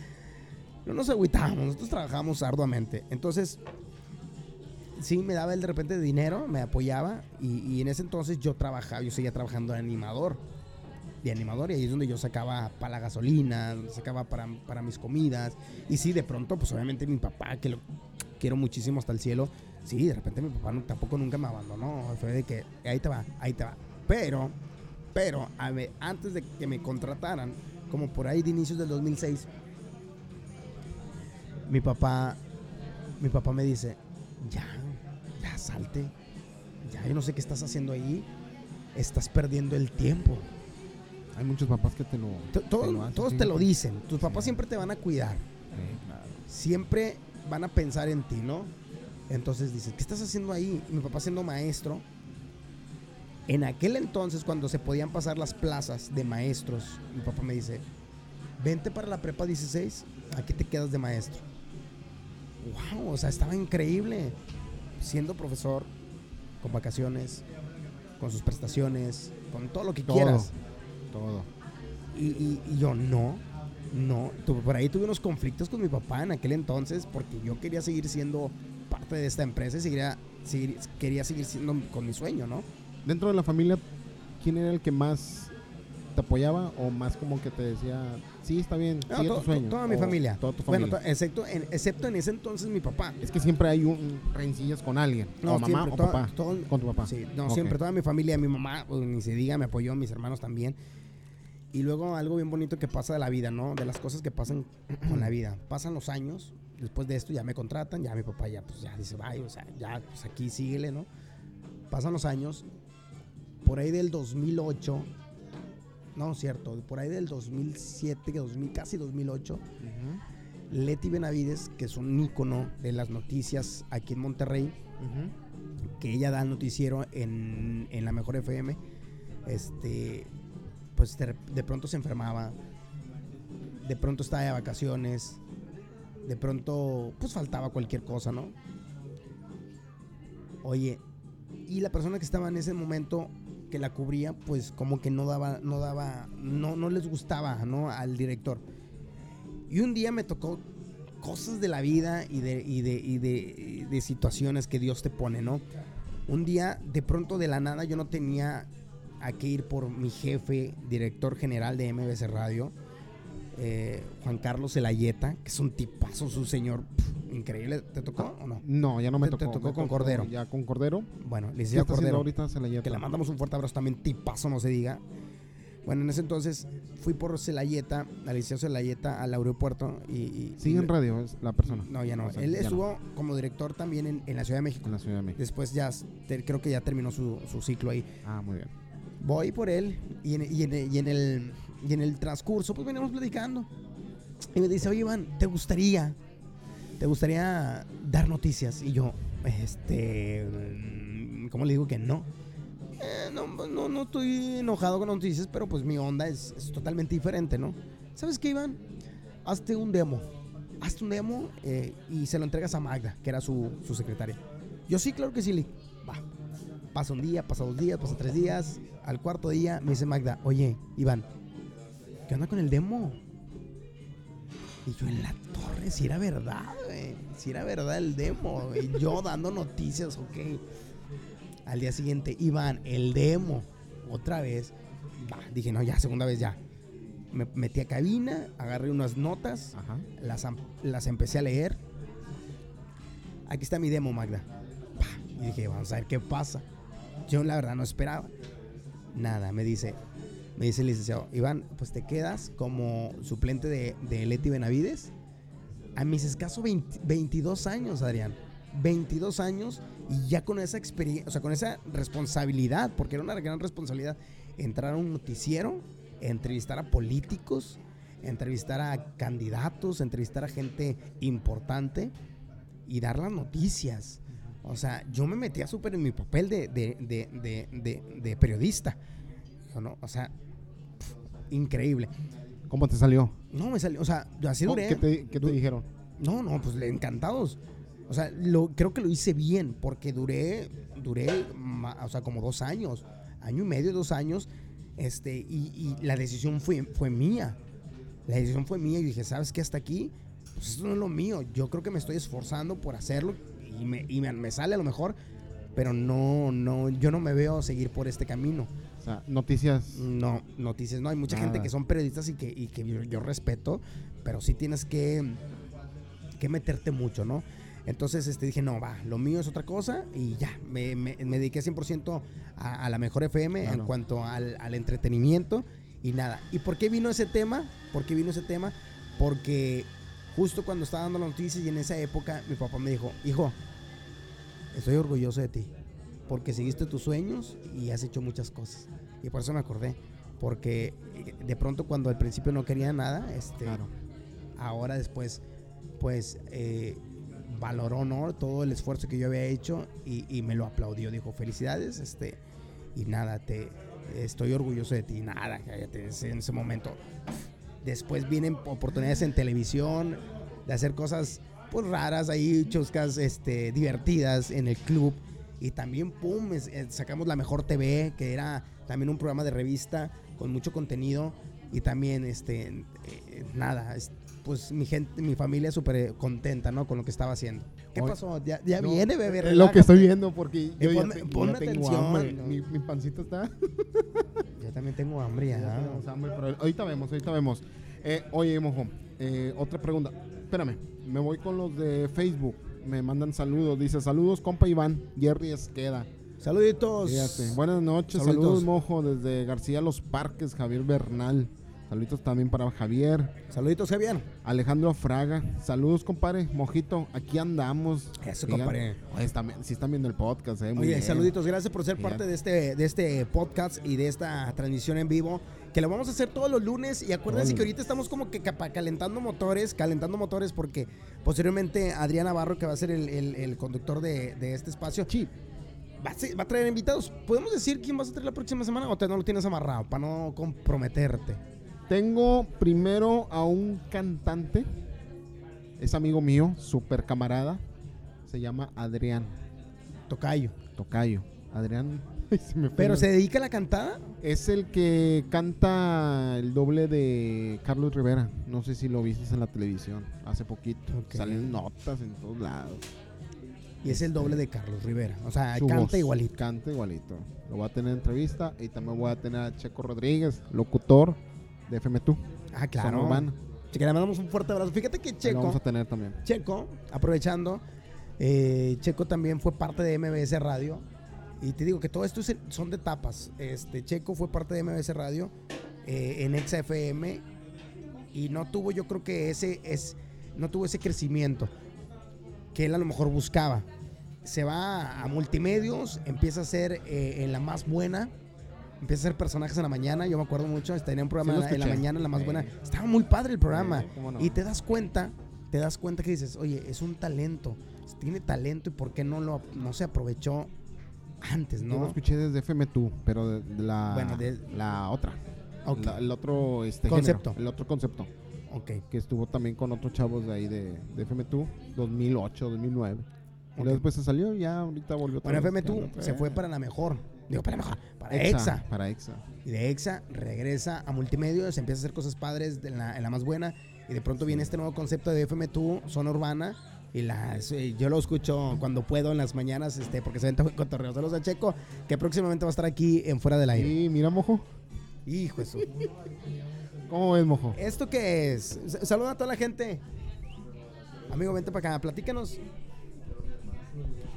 Speaker 2: no nos agüitábamos. Nosotros trabajamos arduamente. Entonces, sí me daba él de repente dinero, me apoyaba. Y, y en ese entonces yo trabajaba, yo seguía trabajando de animador de animador y ahí es donde yo sacaba para la gasolina, donde sacaba para, para mis comidas. Y sí, de pronto, pues obviamente mi papá, que lo quiero muchísimo hasta el cielo, sí, de repente mi papá tampoco nunca me abandonó. Fue de que ahí te va, ahí te va. Pero, pero, a ver, antes de que me contrataran, como por ahí de inicios del 2006, mi papá, mi papá me dice, ya, ya salte, ya, yo no sé qué estás haciendo ahí, estás perdiendo el tiempo.
Speaker 1: Hay muchos papás que te lo.
Speaker 2: To- todos
Speaker 1: te lo hacen,
Speaker 2: todos
Speaker 1: sí.
Speaker 2: te lo dicen. Tus papás siempre te van a cuidar.
Speaker 1: Claro.
Speaker 2: Siempre van a pensar en ti, ¿no? Entonces dices, ¿qué estás haciendo ahí? Y mi papá siendo maestro. En aquel entonces, cuando se podían pasar las plazas de maestros, mi papá me dice, vente para la prepa 16, aquí te quedas de maestro. Wow, o sea, estaba increíble. Siendo profesor, con vacaciones, con sus prestaciones, con todo lo que
Speaker 1: Todo.
Speaker 2: quieras.
Speaker 1: Todo.
Speaker 2: Y, y- y yo, no, no. Tu- por ahí tuve unos conflictos con mi papá en aquel entonces porque yo quería seguir siendo parte de esta empresa y seguiría- seguir- quería seguir siendo con mi sueño, ¿no?
Speaker 1: Dentro de la familia, ¿quién era el que más te apoyaba o más como que te decía, sí, está bien,
Speaker 2: No,
Speaker 1: sigue
Speaker 2: to-
Speaker 1: tu sueño?
Speaker 2: Toda mi familia.
Speaker 1: Toda tu
Speaker 2: Bueno,
Speaker 1: familia.
Speaker 2: excepto en, excepto en ese entonces mi papá.
Speaker 1: es que siempre hay un rencillas con alguien. o mamá
Speaker 2: siempre,
Speaker 1: o
Speaker 2: toda-
Speaker 1: papá.
Speaker 2: todo-
Speaker 1: con tu papá.
Speaker 2: Sí, no, siempre toda mi familia, mi mamá, pues, ni se diga, me apoyó, mis hermanos también. Y luego algo bien bonito que pasa de la vida, ¿no? De las cosas que pasan [CLEARS THROAT] con la vida. Pasan los años, después de esto ya me contratan, ya mi papá ya, pues, ya dice, vaya, o sea, ya, pues aquí síguele, ¿no? Pasan los años, por ahí del 2008, no, cierto, por ahí del 2007, 2000, casi 2008,
Speaker 1: Ujú.
Speaker 2: Leti Benavides, que es un ícono de las noticias aquí en Monterrey, que ella da el noticiero en, en la Mejor FM, este, pues de, pronto se enfermaba, de pronto estaba de vacaciones, de pronto pues faltaba cualquier cosa, ¿no? Oye, y la persona que estaba en ese momento que la cubría, pues como que no daba, no daba, no, no les gustaba, ¿no? Al director. Y un día me tocó cosas de la vida y de, y de, y de situaciones que Dios te pone, ¿no? Un día, de pronto de la nada, yo no tenía a qué ir por mi jefe, director general de MBC Radio, eh, Juan Carlos Elayeta, que es un tipazo, su señor, increíble. ¿Te tocó o no?
Speaker 1: No, ya no me
Speaker 2: Te- te
Speaker 1: tocó.
Speaker 2: tocó
Speaker 1: me
Speaker 2: con Cordero.
Speaker 1: Ya con Cordero.
Speaker 2: Bueno,
Speaker 1: ¿Qué
Speaker 2: licenciado
Speaker 1: está haciendo
Speaker 2: Cordero.
Speaker 1: ahorita Celayeta?
Speaker 2: Que le mandamos un fuerte abrazo también, tipazo, no se diga. Bueno, en ese entonces fui por Celayeta, al liceo Celayeta, al aeropuerto y... y-
Speaker 1: Sigue
Speaker 2: y-
Speaker 1: en radio es la persona.
Speaker 2: No, ya no.
Speaker 1: O sea,
Speaker 2: Él
Speaker 1: ya no.
Speaker 2: estuvo como director también en, en la Ciudad de México.
Speaker 1: En la Ciudad de México.
Speaker 2: Después ya, te- creo que ya terminó su, su ciclo ahí.
Speaker 1: Ah, muy bien.
Speaker 2: Voy por él y en, el, transcurso pues venimos platicando. Y me dice, oye Iván, ¿te gustaría, te gustaría dar noticias? Y yo, este, mm, ¿cómo le digo que no? "Eh, no, no, no estoy enojado con noticias, pero pues mi onda es, es totalmente diferente, ¿no? ¿Sabes qué, Iván? Hazte un demo. Hazte un demo eh, y se lo entregas a Magda, que era su, su secretaria. Yo sí, claro que sí, le va. Pasa un día, pasa dos días, pasa tres días. Al cuarto día me dice Magda, oye, Iván, ¿qué onda con el demo? Y yo en la torre, si era verdad, güey. Si era verdad el demo, güey. Yo dando noticias, ok. Al día siguiente, Iván, el demo. Otra vez. Va, dije, no, ya, segunda vez ya. Me metí a cabina, agarré unas notas,
Speaker 1: Ajá.
Speaker 2: las, las empecé a leer. Aquí está mi demo, Magda. Y dije, vamos a ver qué pasa. Yo la verdad no esperaba. Nada, me dice, me dice el licenciado, Iván, pues te quedas como suplente de, de Leti Benavides a mis escasos 20 22 años, Adrián. 22 años y ya con esa experiencia, o sea, con esa responsabilidad, porque era una gran responsabilidad, entrar a un noticiero, entrevistar a políticos, entrevistar a candidatos, entrevistar a gente importante y dar las noticias. O sea, yo me metía súper en mi papel de, de, de, de, periodista. Yo no, o sea, increíble.
Speaker 1: ¿Cómo te salió?
Speaker 2: No, me salió, o sea, yo así duré.
Speaker 1: ¿Qué te, qué te dijeron?
Speaker 2: no, no, pues le encantados. O sea, lo, creo que lo hice bien porque duré, duré, o sea, como dos años, año y medio, dos años, este, y, y la decisión fue, fue mía. La decisión fue mía y dije, ¿sabes qué? Hasta aquí, pues esto no es lo mío. Yo creo que me estoy esforzando por hacerlo y me, y me, me sale a lo mejor, pero no, no, yo no me veo seguir por este camino.
Speaker 1: O sea, noticias.
Speaker 2: No, noticias, no. Hay mucha gente que son periodistas y que, y que yo, yo respeto, pero sí tienes que, que meterte mucho, ¿no? Entonces este, dije, no, va, lo mío es otra cosa y ya, me, me- me dediqué 100% a, a la mejor FM en cuanto al, al entretenimiento y nada. ¿Y por qué vino ese tema? ¿Por qué vino ese tema? Porque justo cuando estaba dando las noticias y en esa época mi papá me dijo, hijo, estoy orgulloso de ti, porque seguiste tus sueños y has hecho muchas cosas. Y por eso me acordé, porque eh, de pronto cuando al principio no quería nada, este,
Speaker 1: Claro.
Speaker 2: ahora después, pues eh, valoró ¿no? todo el esfuerzo que yo había hecho y, y me lo aplaudió. Dijo, felicidades, este, y nada, te estoy orgulloso de ti. Nada, cállate, en ese momento. Después vienen oportunidades en televisión de hacer cosas pues raras ahí, chuscas, este, divertidas en el club. Y también, pum, es- eh, sacamos La Mejor TV, que era también un programa de revista con mucho contenido. Y también, este, eh, nada, es- pues mi gente, mi familia súper contenta, ¿no? Con lo que estaba haciendo. ¿Qué
Speaker 1: Oye,
Speaker 2: pasó? Ya, ya
Speaker 1: No,
Speaker 2: viene, bebé.
Speaker 1: Es lo que estoy
Speaker 2: relájate.
Speaker 1: viendo porque yo
Speaker 2: ponme-
Speaker 1: te- ya tengo
Speaker 2: atención,
Speaker 1: hambre.
Speaker 2: ¿no?
Speaker 1: Mi, mi pancita está. [LAUGHS]
Speaker 2: También tengo hambre ya.
Speaker 1: Ya tenemos hambre, pero ahorita vemos, ahorita vemos. Eh, oye, mojo, eh, otra pregunta. Espérame, me voy con los de Facebook. Me mandan saludos. Dice, saludos, compa Iván. Jerry Esqueda.
Speaker 2: Saluditos.
Speaker 1: Fíjate. Buenas noches,
Speaker 2: Saluditos.
Speaker 1: saludos, mojo, desde García Los Parques, Javier Bernal. Saluditos también para Javier.
Speaker 2: Saluditos, Javier.
Speaker 1: Alejandro Fraga. Saludos, compadre. Mojito, aquí andamos.
Speaker 2: Eso,
Speaker 1: Digan-
Speaker 2: compadre.
Speaker 1: Oye, están, sí están viendo el podcast, eh. Muy
Speaker 2: Oye,
Speaker 1: bien.
Speaker 2: saluditos, gracias por ser
Speaker 1: Bien.
Speaker 2: parte de este, de este podcast y de esta transmisión en vivo, que lo vamos a hacer todos los lunes y acuérdense que ahorita estamos como que calentando motores, calentando motores porque posteriormente Adrián Navarro, que va a ser el, el- el conductor de, de este espacio,
Speaker 1: Sí.
Speaker 2: va a, ser- va a traer invitados. ¿Podemos decir quién vas a traer la próxima semana o te no lo tienes amarrado para no comprometerte?
Speaker 1: Tengo primero a un cantante. Es amigo mío, super camarada. Se llama Adrián
Speaker 2: Tocayo.
Speaker 1: Tocayo. Adrián. [LAUGHS] se me
Speaker 2: ¿Pero se dedica a la cantada?
Speaker 1: Es el que canta el doble de Carlos Rivera. No sé si lo viste en la televisión hace poquito. Salen notas en todos lados.
Speaker 2: Y es el doble de Carlos Rivera. O sea,
Speaker 1: Su
Speaker 2: canta
Speaker 1: voz,
Speaker 2: igualito.
Speaker 1: Canta igualito. Lo voy a tener en entrevista y también voy a tener a Checo Rodríguez, locutor de FM2.
Speaker 2: Ah, claro.
Speaker 1: Urbana.
Speaker 2: Que le mandamos un fuerte abrazo. Fíjate que
Speaker 1: Lo
Speaker 2: Checo,
Speaker 1: vamos a tener también.
Speaker 2: Checo, aprovechando, eh, Checo también fue parte de MBS Radio. Y te digo que todo esto es- son de etapas. Este, Checo fue parte de MBS Radio eh, en XFM y no tuvo, yo creo que ese es, no tuvo ese crecimiento que él a lo mejor buscaba. Se va a multimedios, empieza a ser eh, en la más buena, empieza a hacer personajes en la mañana. Yo me acuerdo mucho, tenía un programa
Speaker 1: Sí,
Speaker 2: en, la, mañana, la más buena. Estaba muy padre el programa.
Speaker 1: No.
Speaker 2: Y te das cuenta, te das cuenta que dices, oye, es un talento, tiene talento y por qué no lo no se aprovechó antes,
Speaker 1: Yo lo
Speaker 2: ¿no?
Speaker 1: escuché desde FM2, pero de, de la,
Speaker 2: Bueno, de-
Speaker 1: la otra. La- el otro este,
Speaker 2: Concepto.
Speaker 1: género, el otro concepto. Que estuvo también con otros chavos de ahí de, de FM2, 2008, 2009. Y luego
Speaker 2: Ok.
Speaker 1: después se salió y ya ahorita volvió
Speaker 2: Bueno,
Speaker 1: vez.
Speaker 2: FM2
Speaker 1: Ya no
Speaker 2: se
Speaker 1: fue
Speaker 2: para la mejor. Digo, para mejor. Para
Speaker 1: Exa,
Speaker 2: EXA.
Speaker 1: Para Exa.
Speaker 2: Y de EXA regresa a multimedios, empieza a hacer cosas padres de la- en la más buena. Y de pronto viene este nuevo concepto de FM2, zona urbana. Y las, eh, yo lo escucho cuando puedo en las mañanas, este, porque se venta [LAUGHS] cotorreo. Saludos a Checo, que próximamente va a estar aquí en Fuera del Aire.
Speaker 1: Y mira, mojo.
Speaker 2: Hijo de su- [LAUGHS]
Speaker 1: ¿Cómo ves, mojo?
Speaker 2: ¿Esto qué es? Saluda a toda la gente. Amigo, vente para acá. Platícanos.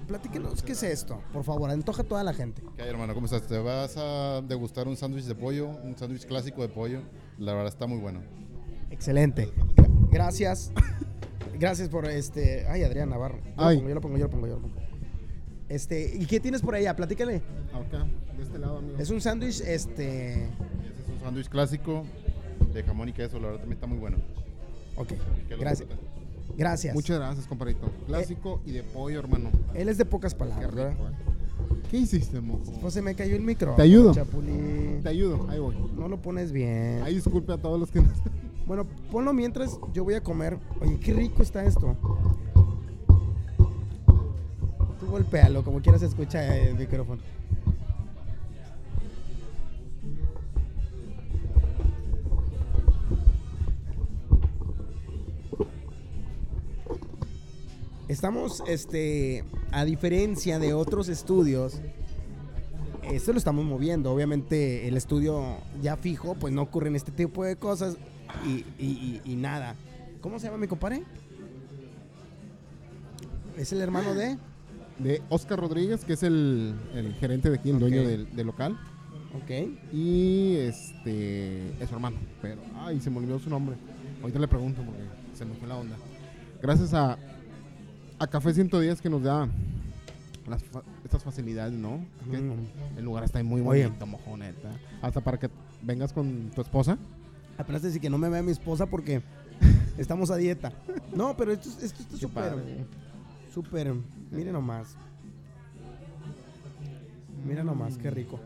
Speaker 2: Platícanos, ¿qué es esto? Por favor, antoja a toda la gente.
Speaker 3: ¿Qué hay, hermano? ¿Cómo estás? ¿Te vas a degustar un sándwich de pollo? Un sándwich clásico de pollo. La verdad está muy bueno.
Speaker 2: Excelente. Gra- Gracias. Gracias por este. Ay, Adrián Navarro. Yo lo
Speaker 1: Ay.
Speaker 2: pongo, yo lo pongo, yo lo pongo, yo lo pongo. Este, ¿y qué tienes por allá? Platícale.
Speaker 1: Acá, de este lado, amigo.
Speaker 2: Es un sándwich, este.
Speaker 3: Ese es un sándwich clásico de jamón y queso. La verdad también está muy bueno.
Speaker 2: Ok.
Speaker 3: Lo
Speaker 2: Gracias. Gracias.
Speaker 1: Muchas gracias, compadrito. Clásico y de pollo, hermano.
Speaker 2: Él es de pocas palabras,
Speaker 1: eh. ¿Qué hiciste, mojo?
Speaker 2: Pues se me cayó el micro.
Speaker 1: ¿Te ayudo?
Speaker 2: Chapulín.
Speaker 1: Te ayudo, ahí voy.
Speaker 2: No lo pones bien.
Speaker 1: Ahí disculpe a todos los que nos...
Speaker 2: Bueno, ponlo mientras yo voy a comer. Oye, qué rico está esto. Tú golpéalo, como quieras escucha el micrófono. Estamos, este, a diferencia de otros estudios, esto lo estamos moviendo. Obviamente el estudio ya fijo, pues no ocurren este tipo de cosas y, y- y- y nada. ¿Cómo se llama mi compadre? Es el hermano de...
Speaker 1: De Oscar Rodríguez, que es el, el gerente de aquí, el dueño del, del local.
Speaker 2: Ok.
Speaker 1: Y este es su hermano. Pero, ay, se me olvidó su nombre. Ahorita le pregunto porque se me fue la onda. Gracias a, a Café 110 que nos da las fa- estas facilidades, ¿no? Que. El lugar está muy
Speaker 2: Oye.
Speaker 1: bonito, mojoneta. Hasta para que vengas con tu esposa.
Speaker 2: Apenas decir que no me vea mi esposa porque [LAUGHS] estamos a dieta. No, pero esto, esto está súper... Súper... Miren nomás. Mira nomás, qué rico.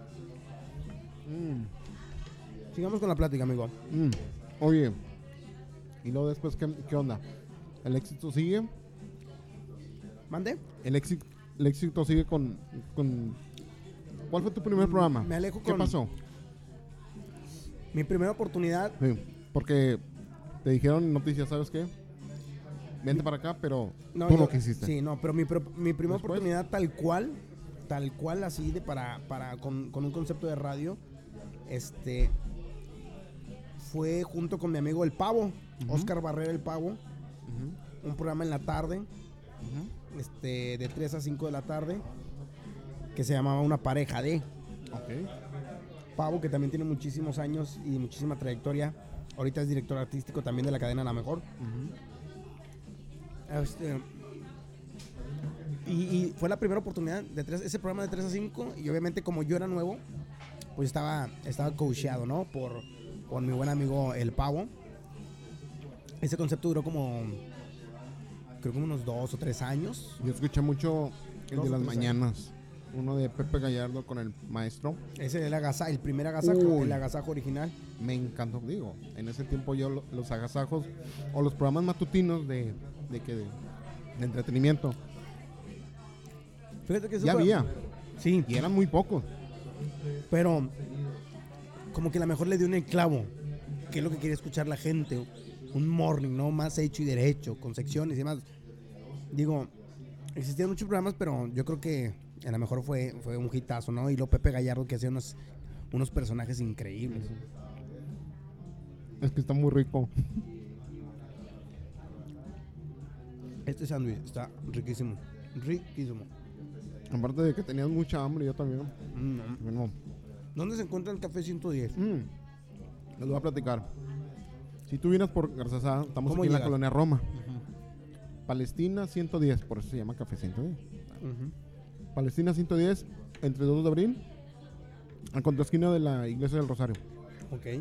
Speaker 1: Mm,
Speaker 2: Sigamos con la plática, amigo.
Speaker 1: mm. Oye, y luego después, ¿qué, qué onda? ¿El éxito sigue?
Speaker 2: ¿Mande?
Speaker 1: El éxito, el éxito sigue con, con... ¿Cuál fue tu primer
Speaker 2: Mm,
Speaker 1: programa?
Speaker 2: me alejo
Speaker 1: ¿Qué
Speaker 2: con-
Speaker 1: pasó?
Speaker 2: Mi primera oportunidad
Speaker 1: Sí, porque te dijeron noticias, ¿sabes qué? Vente para acá, pero tú
Speaker 2: yo-
Speaker 1: no quisiste.
Speaker 2: Sí, no, pero mi, pro- mi primera
Speaker 1: Después.
Speaker 2: oportunidad tal cual, tal cual así de para, para con, con un concepto de radio, este fue junto con mi amigo El Pavo,
Speaker 1: Ujú.
Speaker 2: Oscar Barrera El Pavo, un programa en la tarde, este, de 3 a 5 de la tarde, que se llamaba Una pareja de. Pavo, que también tiene muchísimos años y muchísima trayectoria Ahorita es director artístico también de la cadena La Mejor. Este, y, y fue la primera oportunidad de tres- ese programa de 3 a 5. Y obviamente, como yo era nuevo, pues estaba, estaba coacheado, ¿no? Por, por mi buen amigo El Pavo. Ese concepto duró como. Creo como unos dos o tres años.
Speaker 1: Yo escuché mucho el
Speaker 2: Dos
Speaker 1: de las mañanas. Uno de Pepe Gallardo con el maestro.
Speaker 2: Ese era el, agasajo, el primer agasajo,
Speaker 1: Uy.
Speaker 2: el agasajo original.
Speaker 1: Me encantó. Digo, en ese tiempo yo lo- los agasajos o los programas matutinos de, de, que de, de entretenimiento
Speaker 2: Fíjate que eso
Speaker 1: ya
Speaker 2: fue-
Speaker 1: había.
Speaker 2: Sí,
Speaker 1: Y eran muy pocos.
Speaker 2: pero como que la mejor le dio en el clavo. Que es lo que quería escuchar la gente. Un morning, ¿no? Más hecho y derecho, con secciones y demás. Digo, existían muchos programas, pero yo creo que a lo mejor fue, fue un hitazo, ¿no? Y lo Pepe Gallardo que hacía unos, unos personajes increíbles.
Speaker 1: Es que está muy rico.
Speaker 2: Este sándwich está riquísimo. Riquísimo.
Speaker 1: Aparte de que tenías mucha hambre, yo también.
Speaker 2: Mm,
Speaker 1: Bueno,
Speaker 2: ¿Dónde se encuentra el café 110?
Speaker 1: mm, les voy a platicar. Si tú vienes por Garzazada, estamos
Speaker 2: ¿Cómo
Speaker 1: aquí en la colonia Roma. Palestina 110, por eso se llama Café 110.
Speaker 2: Ujú.
Speaker 1: Palestina 110, entre 2 de abril, a contraesquina de la iglesia del Rosario.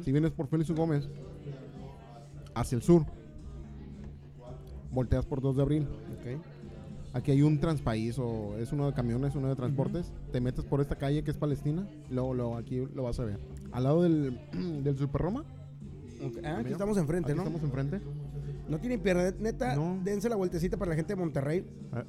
Speaker 1: Si vienes por Félix. Gómez, hacia el sur, volteas por 2 de abril. Aquí hay un transpaís, o es uno de camiones, uno de transportes. Te metes por esta calle que es Palestina, luego, luego aquí lo vas a ver. Al lado del, [CLEARS THROAT] del Super Roma.
Speaker 2: Ah, aquí estamos enfrente,
Speaker 1: aquí
Speaker 2: ¿no?
Speaker 1: Estamos enfrente.
Speaker 2: No tienen pierde, neta,
Speaker 1: No.
Speaker 2: dense la vueltecita para la gente de Monterrey
Speaker 1: Ah,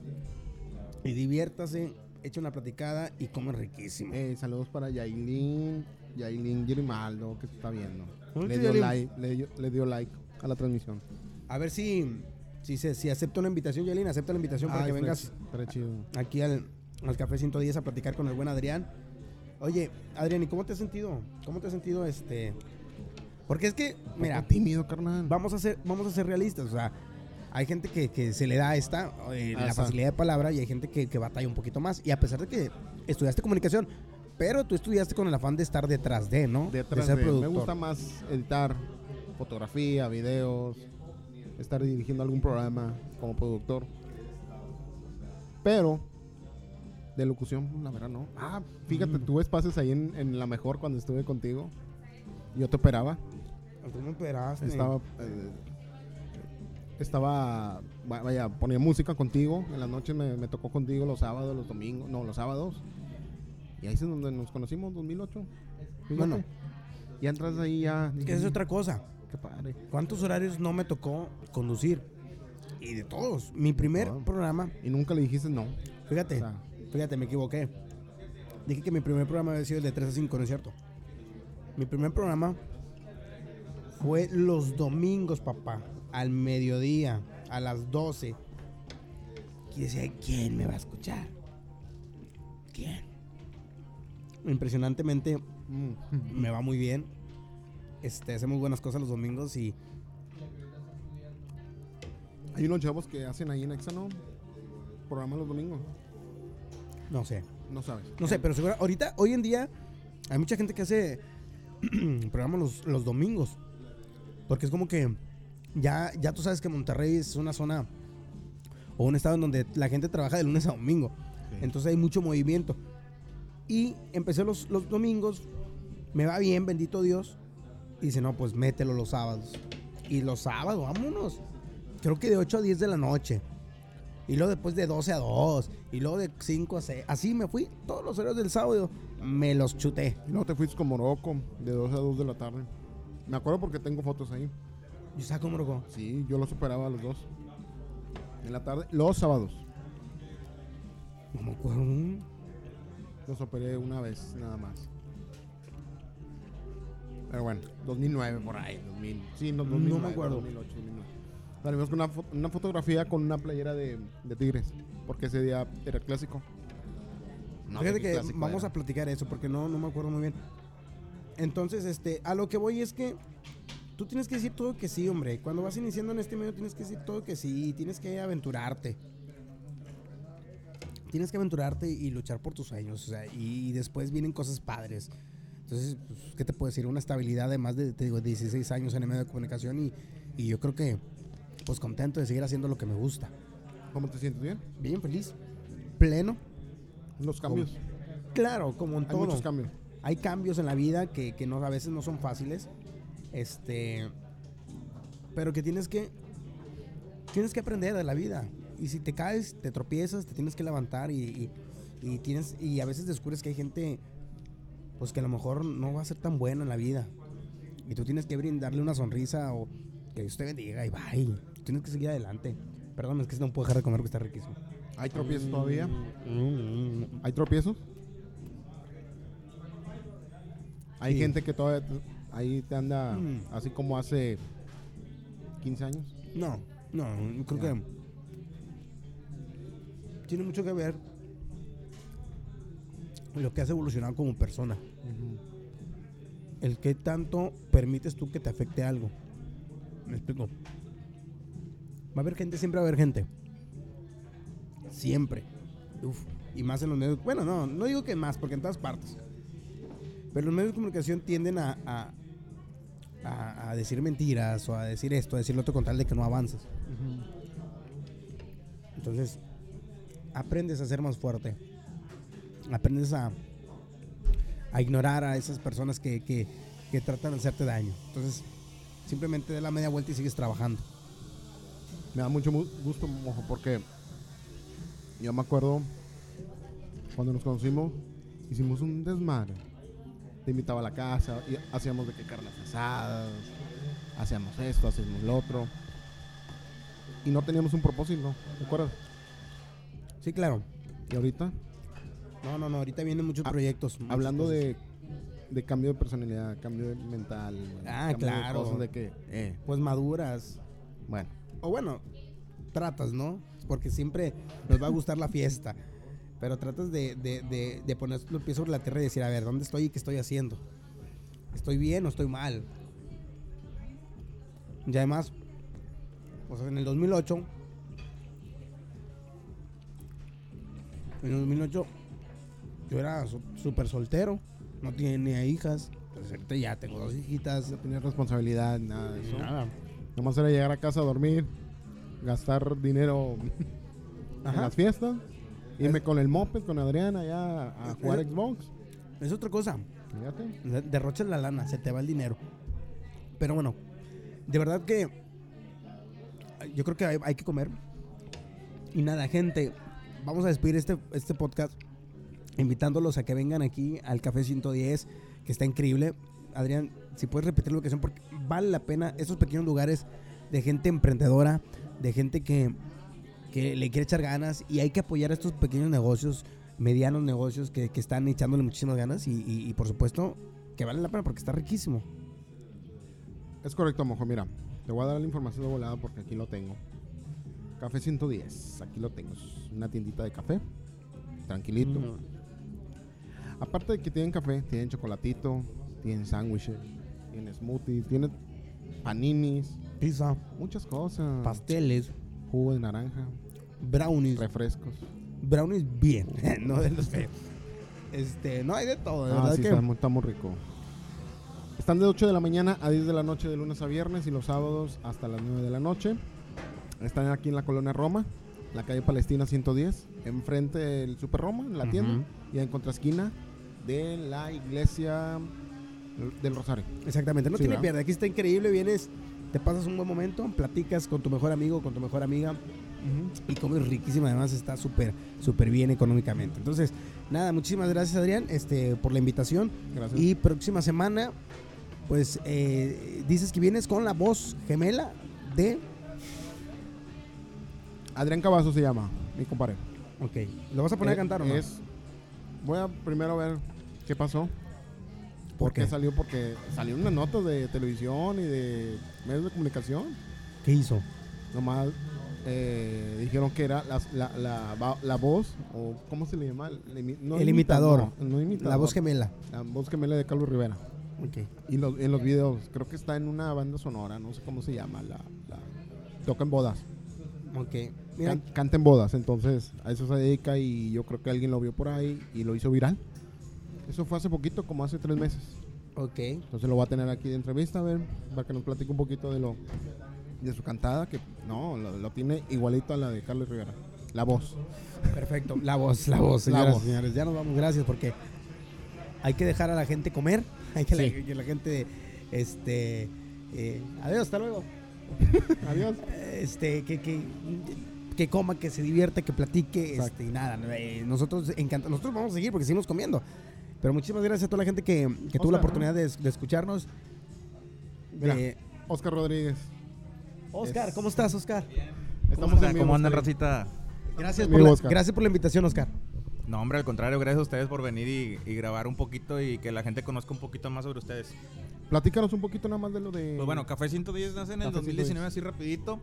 Speaker 2: y diviértase, echen una platicada y comen riquísimo.
Speaker 1: eh, saludos para Yailin, Yailin Grimaldo, que se está viendo.
Speaker 2: ¿Dónde
Speaker 1: Le dio,
Speaker 2: Yailin?
Speaker 1: like, le, dio, le dio like a la transmisión.
Speaker 2: A ver si, si, se, si acepta una invitación, Yelina, acepta la invitación para
Speaker 1: Ay,
Speaker 2: que vengas
Speaker 1: chido.
Speaker 2: aquí al, al Café 110 a platicar con el buen Adrián. Oye, Adrián, ¿y cómo te has sentido? ¿Cómo te has sentido este? Porque es que,
Speaker 1: Mira, tímido, carnal.
Speaker 2: vamos a ser, vamos a ser realistas, o sea, hay gente que, que se le da esta, eh, la facilidad de palabra, y hay gente que, que batalla un poquito más. Y a pesar de que estudiaste comunicación, pero tú estudiaste con el afán de estar detrás de, ¿no?
Speaker 1: Detrás
Speaker 2: ser
Speaker 1: de- me
Speaker 2: productor.
Speaker 1: gusta más editar fotografía, videos, estar dirigiendo algún programa como productor. Pero de locución, la verdad no. Ah, fíjate,
Speaker 2: Mm.
Speaker 1: tuve espacios ahí en, en la mejor cuando estuve contigo. Yo te operaba.
Speaker 2: Tú me operaste.
Speaker 1: Estaba eh, estaba va- vaya, ponía música contigo. En las noches me, me tocó contigo los sábados, los domingos, no, los sábados. Y ahí es donde nos conocimos, 2008. Fíjate.
Speaker 2: Bueno.
Speaker 1: ya entras ahí ya.
Speaker 2: Que
Speaker 1: dije,
Speaker 2: es otra cosa.
Speaker 1: Qué padre.
Speaker 2: ¿Cuántos horarios no me tocó conducir? Y de todos. Mi primer
Speaker 1: Wow.
Speaker 2: programa,
Speaker 1: Y nunca le dijiste no.
Speaker 2: fíjate,
Speaker 1: O sea,
Speaker 2: fíjate, me equivoqué. Dije que mi primer programa había sido el de 3 a 5, ¿no es cierto? Mi primer programa fue los domingos, papá, al mediodía, a las 12. Y decía, ¿quién me va a escuchar? ¿Quién? Impresionantemente
Speaker 1: mm,
Speaker 2: me va muy bien. Este, hacemos buenas cosas los domingos y
Speaker 1: Hay unos chavos que hacen ahí en Exano programa los domingos.
Speaker 2: no sé.
Speaker 1: No sabes.
Speaker 2: No sé, pero seguro, ahorita, hoy en día, hay mucha gente que hace [CLEARS THROAT] programas los, los domingos. Porque es como que ya, ya tú sabes que Monterrey es una zona o un estado en donde la gente trabaja de lunes a domingo.
Speaker 1: Sí.
Speaker 2: Entonces hay mucho movimiento. Y empecé los, los domingos, me va bien, bendito Dios. Y dice, no, pues mételo los sábados. Y los sábados, vámonos. Creo que de 8 a 10 de la noche. Y luego después de 12 a 2. Y luego de 5 a 6. Así me fui. Todos los horarios del sábado me los chuté.
Speaker 1: Y luego te fuiste con Morocco de 2 a 2 de la tarde. Me acuerdo porque tengo fotos ahí.
Speaker 2: Yo estaba como loco.
Speaker 1: Sí, yo los superaba a los dos. En la tarde, los sábados.
Speaker 2: No me acuerdo.
Speaker 1: Los operé una vez nada más. Pero bueno, 2009 por ahí, 2000. Sí, no,
Speaker 2: No
Speaker 1: 2009,
Speaker 2: me acuerdo.
Speaker 1: 2008, 2009. Salimos con una, fo- una fotografía con una playera de, de Tigres, porque ese día era clásico. No
Speaker 2: Fíjate que
Speaker 1: clásico
Speaker 2: vamos
Speaker 1: era.
Speaker 2: a platicar eso porque no, no me acuerdo muy bien. Entonces, este, a lo que voy es que tú tienes que decir todo que sí, hombre. Cuando vas iniciando en este medio tienes que decir todo que sí, tienes que aventurarte. Tienes que aventurarte y luchar por tus sueños, o sea, y después vienen cosas padres. Entonces, pues, ¿qué te puedo decir? Una estabilidad de más de, te digo, 16 años en el medio de comunicación y, y yo creo que, pues contento de seguir haciendo lo que me gusta.
Speaker 1: ¿Cómo te sientes bien?
Speaker 2: Bien feliz, pleno.
Speaker 1: Los cambios.
Speaker 2: Claro, como en
Speaker 1: Hay
Speaker 2: todo.
Speaker 1: muchos cambios.
Speaker 2: Hay cambios en la vida que, que no, a veces no son fáciles. Este. Pero que tienes que. Tienes que aprender de la vida. Y si te caes, te tropiezas, te tienes que levantar y, y- y tienes. Y a veces descubres que hay gente. Pues que a lo mejor no va a ser tan buena en la vida. Y tú tienes que brindarle una sonrisa o que Dios te bendiga y bye. Tienes que seguir adelante. Perdón, es que no puedo dejar de comer porque está riquísimo.
Speaker 1: ¿Hay tropiezos todavía?
Speaker 2: Mm,
Speaker 1: ¿Hay tropiezos? Hay
Speaker 2: Sí.
Speaker 1: gente que todavía ahí te anda
Speaker 2: Mm.
Speaker 1: así como hace 15 años.
Speaker 2: No, no, creo que tiene mucho que ver lo que has evolucionado como persona. El que tanto permites tú que te afecte algo. ¿Me explico? Va a haber gente, siempre va a haber gente. Siempre. Uf. Y más en los medios. Bueno, no, no digo que más, porque en todas partes. Pero los medios de comunicación tienden a, a, a- a decir mentiras o a decir esto, a decir lo otro con tal de que no avances. Entonces, aprendes a ser más fuerte. Aprendes a, a ignorar a esas personas que, que- que tratan de hacerte daño. Entonces, simplemente da la media vuelta y sigues trabajando.
Speaker 1: Me da mucho mu- gusto, mojo, porque yo me acuerdo cuando nos conocimos, hicimos un desmadre. Te invitaba a la casa y hacíamos de que carnes asadas, hacíamos esto, hacíamos lo otro. Y no teníamos un propósito, ¿te acuerdas?
Speaker 2: Sí, claro.
Speaker 1: Y ahorita,
Speaker 2: No, no, no. Ahorita vienen muchos
Speaker 1: Ah,
Speaker 2: proyectos. muchas
Speaker 1: hablando
Speaker 2: cosas.
Speaker 1: de, de cambio de personalidad, cambio de mental,
Speaker 2: Ah,
Speaker 1: cambio de
Speaker 2: claro.
Speaker 1: cosas de que, eh,
Speaker 2: Pues maduras.
Speaker 1: bueno,
Speaker 2: O bueno, tratas, ¿no? Porque siempre nos va a gustar la fiesta. Pero tratas de, de, de, de poner los pies sobre la tierra y decir, a ver, ¿dónde estoy y qué estoy haciendo? ¿Estoy bien o estoy mal? Y además, pues en el 2008, en el 2008, yo era súper soltero, no tenía hijas. Pues ahorita ya tengo dos hijitas.
Speaker 1: no tenía responsabilidad, nada de eso.
Speaker 2: Nada.
Speaker 1: Nomás era llegar a casa a dormir, gastar dinero [LAUGHS] en las fiestas, irme con el moped, con Adriana allá a jugar
Speaker 2: Eh,
Speaker 1: Xbox.
Speaker 2: Es otra cosa.
Speaker 1: Fíjate.
Speaker 2: De- Derrochas la lana, se te va el dinero. Pero bueno, de verdad que yo creo que hay, hay que comer. Y nada, gente, vamos a despedir este, este podcast invitándolos a que vengan aquí al Café 110, que está increíble. Adrián, si puedes repetir la ubicación, porque vale la pena estos pequeños lugares de gente emprendedora, de gente que, que le quiere echar ganas y hay que apoyar a estos pequeños negocios, medianos negocios que, que están echándole muchísimas ganas y, y- y por supuesto que vale la pena porque está riquísimo.
Speaker 1: Es correcto, mojo. Mira, te voy a dar la información de volada porque aquí lo tengo. Café 110, aquí lo tengo. Es una tiendita de café. Tranquilito. Aparte de que tienen café, tienen chocolatito, tienen sándwiches, tienen smoothies, tienen paninis,
Speaker 2: Pizza,
Speaker 1: muchas cosas.
Speaker 2: pasteles,
Speaker 1: Jugo de naranja,
Speaker 2: brownies.
Speaker 1: refrescos.
Speaker 2: Brownies bien, [LAUGHS] no de los feos. Este, no hay de todo, de
Speaker 1: Ah,
Speaker 2: verdad
Speaker 1: sí,
Speaker 2: que
Speaker 1: está, muy, está muy rico. Están de 8 de la mañana a 10 de la noche de lunes a viernes y los sábados hasta las 9 de la noche. Están aquí en la colonia Roma, la calle Palestina 110, enfrente del Super Roma, en la tienda, y en contraesquina de la iglesia del Rosario.
Speaker 2: Exactamente, no
Speaker 1: Sí,
Speaker 2: tiene pierde. Aquí está increíble, vienes, te pasas un buen momento, platicas con tu mejor amigo, con tu mejor amiga y comes riquísimo. Además está súper, súper bien económicamente. Entonces, nada, muchísimas gracias Adrián este, por la invitación.
Speaker 1: Gracias.
Speaker 2: Y próxima semana, pues eh, dices que vienes con la voz gemela de...
Speaker 1: Adrián Cavazo se llama, mi compadre.
Speaker 2: Ok, ¿lo vas a poner
Speaker 1: Eh,
Speaker 2: a cantar o no?
Speaker 1: es- voy a primero ver qué pasó.
Speaker 2: ¿Por
Speaker 1: ¿Por qué
Speaker 2: qué?
Speaker 1: salió? Porque salieron unas notas de televisión y de medios de comunicación.
Speaker 2: ¿Qué hizo?
Speaker 1: Nomás eh, dijeron que era la, la, la, va- la voz, o ¿cómo se le llama? El, no
Speaker 2: imitador.
Speaker 1: no, no imitador.
Speaker 2: La voz gemela.
Speaker 1: La voz gemela de Carlos Rivera.
Speaker 2: Ok.
Speaker 1: Y los, en los videos, creo que está en una banda sonora, no sé cómo se llama. La, toca en bodas.
Speaker 2: Ok. Mira,
Speaker 1: Can- canta en bodas, entonces a eso se dedica y yo creo que alguien lo vio por ahí y lo hizo viral. Eso fue hace poquito, como hace tres meses.
Speaker 2: Ok.
Speaker 1: Entonces lo voy a tener aquí de entrevista, a ver, para que nos platique un poquito de lo de su cantada, que no, lo, lo tiene igualito a la de Carlos Rivera. La voz.
Speaker 2: Perfecto. La voz, la voz,
Speaker 1: La voz.
Speaker 2: señores. Ya nos vamos, gracias, porque hay que dejar a la gente comer. [LAUGHS] Hay que,
Speaker 1: Sí.
Speaker 2: la, que la gente, este, eh, adiós, hasta luego. [LAUGHS]
Speaker 1: Adiós.
Speaker 2: Este, que, que, que coma, que se divierta, que platique,
Speaker 1: Exacto.
Speaker 2: este, y nada. eh, nosotros encanta, nosotros vamos a seguir porque seguimos comiendo. Pero muchísimas gracias a toda la gente que, que tuvo la oportunidad de, de escucharnos.
Speaker 1: Mira,
Speaker 2: De-
Speaker 1: Oscar Rodríguez.
Speaker 2: Oscar,
Speaker 1: Es-
Speaker 2: ¿cómo estás, Oscar?
Speaker 1: Estamos
Speaker 4: ¿Cómo,
Speaker 1: en
Speaker 4: ¿Cómo andan, racita?
Speaker 2: Gracias por, la,
Speaker 1: Oscar.
Speaker 2: gracias por la invitación, Oscar.
Speaker 4: No, hombre, al contrario, gracias a ustedes por venir y, y grabar un poquito y que la gente conozca un poquito más sobre ustedes.
Speaker 1: Platícanos un poquito nada más de lo de.
Speaker 4: Pues bueno, Café 110 nace en el
Speaker 1: Café
Speaker 4: 2019 así rapidito.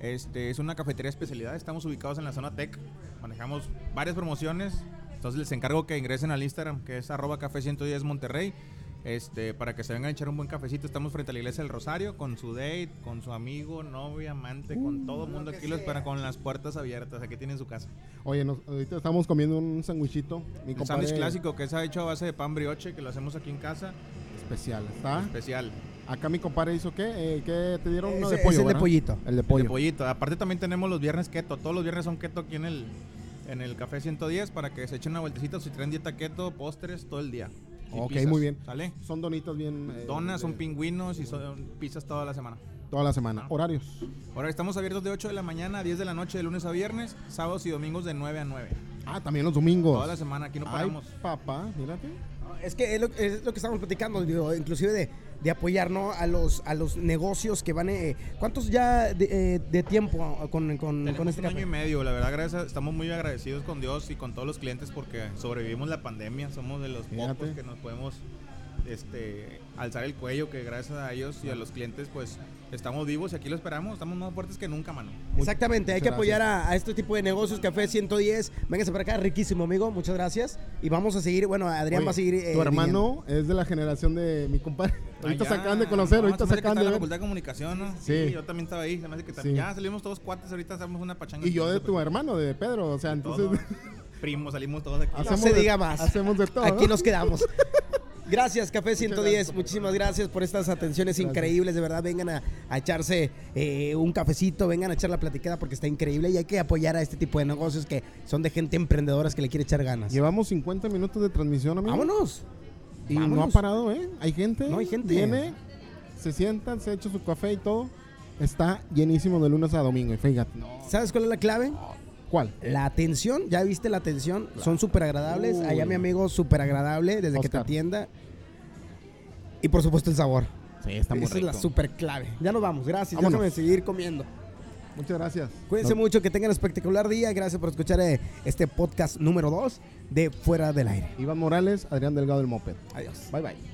Speaker 4: Este, es una cafetería de especialidad, estamos ubicados en la zona tech, manejamos varias promociones, entonces les encargo que ingresen al Instagram, que es arroba café 110 Monterrey, este, para que se vengan a echar un buen cafecito. Estamos frente a la iglesia del Rosario, con su date, con su amigo, novia, amante, con todo el mundo aquí los para con las puertas abiertas, aquí tienen su casa.
Speaker 1: Oye, nos- ahorita estamos comiendo un sandwichito. Mi
Speaker 4: El
Speaker 1: compadre
Speaker 4: sándwich clásico que es hecho a base de pan brioche, que lo hacemos aquí en casa,
Speaker 1: Especial. ¿Está?
Speaker 4: especial.
Speaker 1: Acá mi compadre hizo qué? Eh, ¿Qué te dieron? Uno
Speaker 2: Ese-
Speaker 1: de pollo.
Speaker 2: es el de pollito.
Speaker 1: El de pollo.
Speaker 4: De pollito. Aparte también tenemos los viernes keto. Todos los viernes son keto aquí en el, en el Café 110 para que se echen una vueltecita. Si traen dieta keto, postres todo el día.
Speaker 1: Ok,
Speaker 4: pizzas,
Speaker 1: muy bien.
Speaker 4: ¿Sale?
Speaker 1: Son donitas bien. eh,
Speaker 4: Donas, son pingüinos y son pizzas toda la semana.
Speaker 1: Toda la semana.
Speaker 4: Ah.
Speaker 1: Horarios.
Speaker 4: Ahora estamos abiertos de 8 de la mañana a 10 de la noche, de lunes a viernes, sábados y domingos de 9 a 9.
Speaker 1: Ah, también los domingos.
Speaker 4: Toda la semana, aquí no
Speaker 1: Ay,
Speaker 4: paramos.
Speaker 1: papá, mírate.
Speaker 2: Es que es lo, es lo que estamos platicando, digo, inclusive de, de apoyar ¿no? a, los, a los negocios que van... eh, ¿Cuántos ya de, eh, de tiempo con, con, con este
Speaker 4: un año y medio, la verdad, gracias, estamos muy agradecidos con Dios y con todos los clientes porque sobrevivimos la pandemia, somos de los
Speaker 1: Fíjate.
Speaker 4: pocos que nos podemos este, alzar el cuello, que gracias a ellos y a los clientes pues estamos vivos y aquí lo esperamos, estamos más fuertes que nunca, mano.
Speaker 2: Exactamente, hay que apoyar a, a este tipo de negocios, Café 110. Véngase para acá, riquísimo amigo, muchas gracias. Y vamos a seguir, bueno, Adrián
Speaker 1: Oye,
Speaker 2: va a seguir... eh,
Speaker 1: tu
Speaker 2: viniendo.
Speaker 1: hermano es de la generación de mi compadre. Ahorita
Speaker 4: Ah,
Speaker 1: se
Speaker 4: ya.
Speaker 1: acaban de conocer,
Speaker 4: No,
Speaker 1: ahorita
Speaker 4: se
Speaker 1: se acaban de
Speaker 4: la. Facultad de Comunicación, ¿no?
Speaker 1: Sí.
Speaker 4: yo también estaba ahí, se me hace que también.
Speaker 1: Sí.
Speaker 4: Ya salimos todos cuates, ahorita hacemos una pachanga.
Speaker 1: Y yo de tu
Speaker 4: pues,
Speaker 1: hermano, de Pedro. O sea, entonces.
Speaker 4: Primos, salimos todos aquí.
Speaker 2: No
Speaker 1: hacemos
Speaker 2: se
Speaker 1: de-
Speaker 2: diga más.
Speaker 1: Hacemos de todo.
Speaker 2: Aquí nos quedamos. [LAUGHS] Gracias, Café 110.
Speaker 1: gracias.
Speaker 2: Muchísimas gracias por estas atenciones
Speaker 1: Gracias.
Speaker 2: increíbles. De verdad, vengan a, a echarse eh, un cafecito, vengan a echar la platicada porque está increíble y hay que apoyar a este tipo de negocios que son de gente emprendedora que le quiere echar ganas.
Speaker 1: Llevamos 50 minutos de transmisión, amigo.
Speaker 2: Vámonos.
Speaker 1: Y no ha parado, ¿eh? Hay gente.
Speaker 2: No, hay gente.
Speaker 1: Viene, se sientan, se echa su café y todo. Está llenísimo de lunes a domingo. Y fíjate.
Speaker 2: ¿Sabes cuál es la clave?
Speaker 1: ¿Cuál?
Speaker 2: La atención, ya viste la atención, son súper agradables.
Speaker 1: Uy.
Speaker 2: Allá mi amigo súper agradable desde que te atienda. Y por supuesto el sabor.
Speaker 1: Sí, está muy
Speaker 2: Esa es la súper clave. Ya nos vamos, gracias.
Speaker 1: Vámonos.
Speaker 2: Déjame seguir comiendo.
Speaker 1: Muchas gracias.
Speaker 2: Cuídense mucho, que tengan un espectacular día. Gracias por escuchar eh, este podcast número 2 de Fuera del Aire.
Speaker 1: Iván Morales, Adrián Delgado del Moped.
Speaker 2: Adiós.
Speaker 1: Bye bye.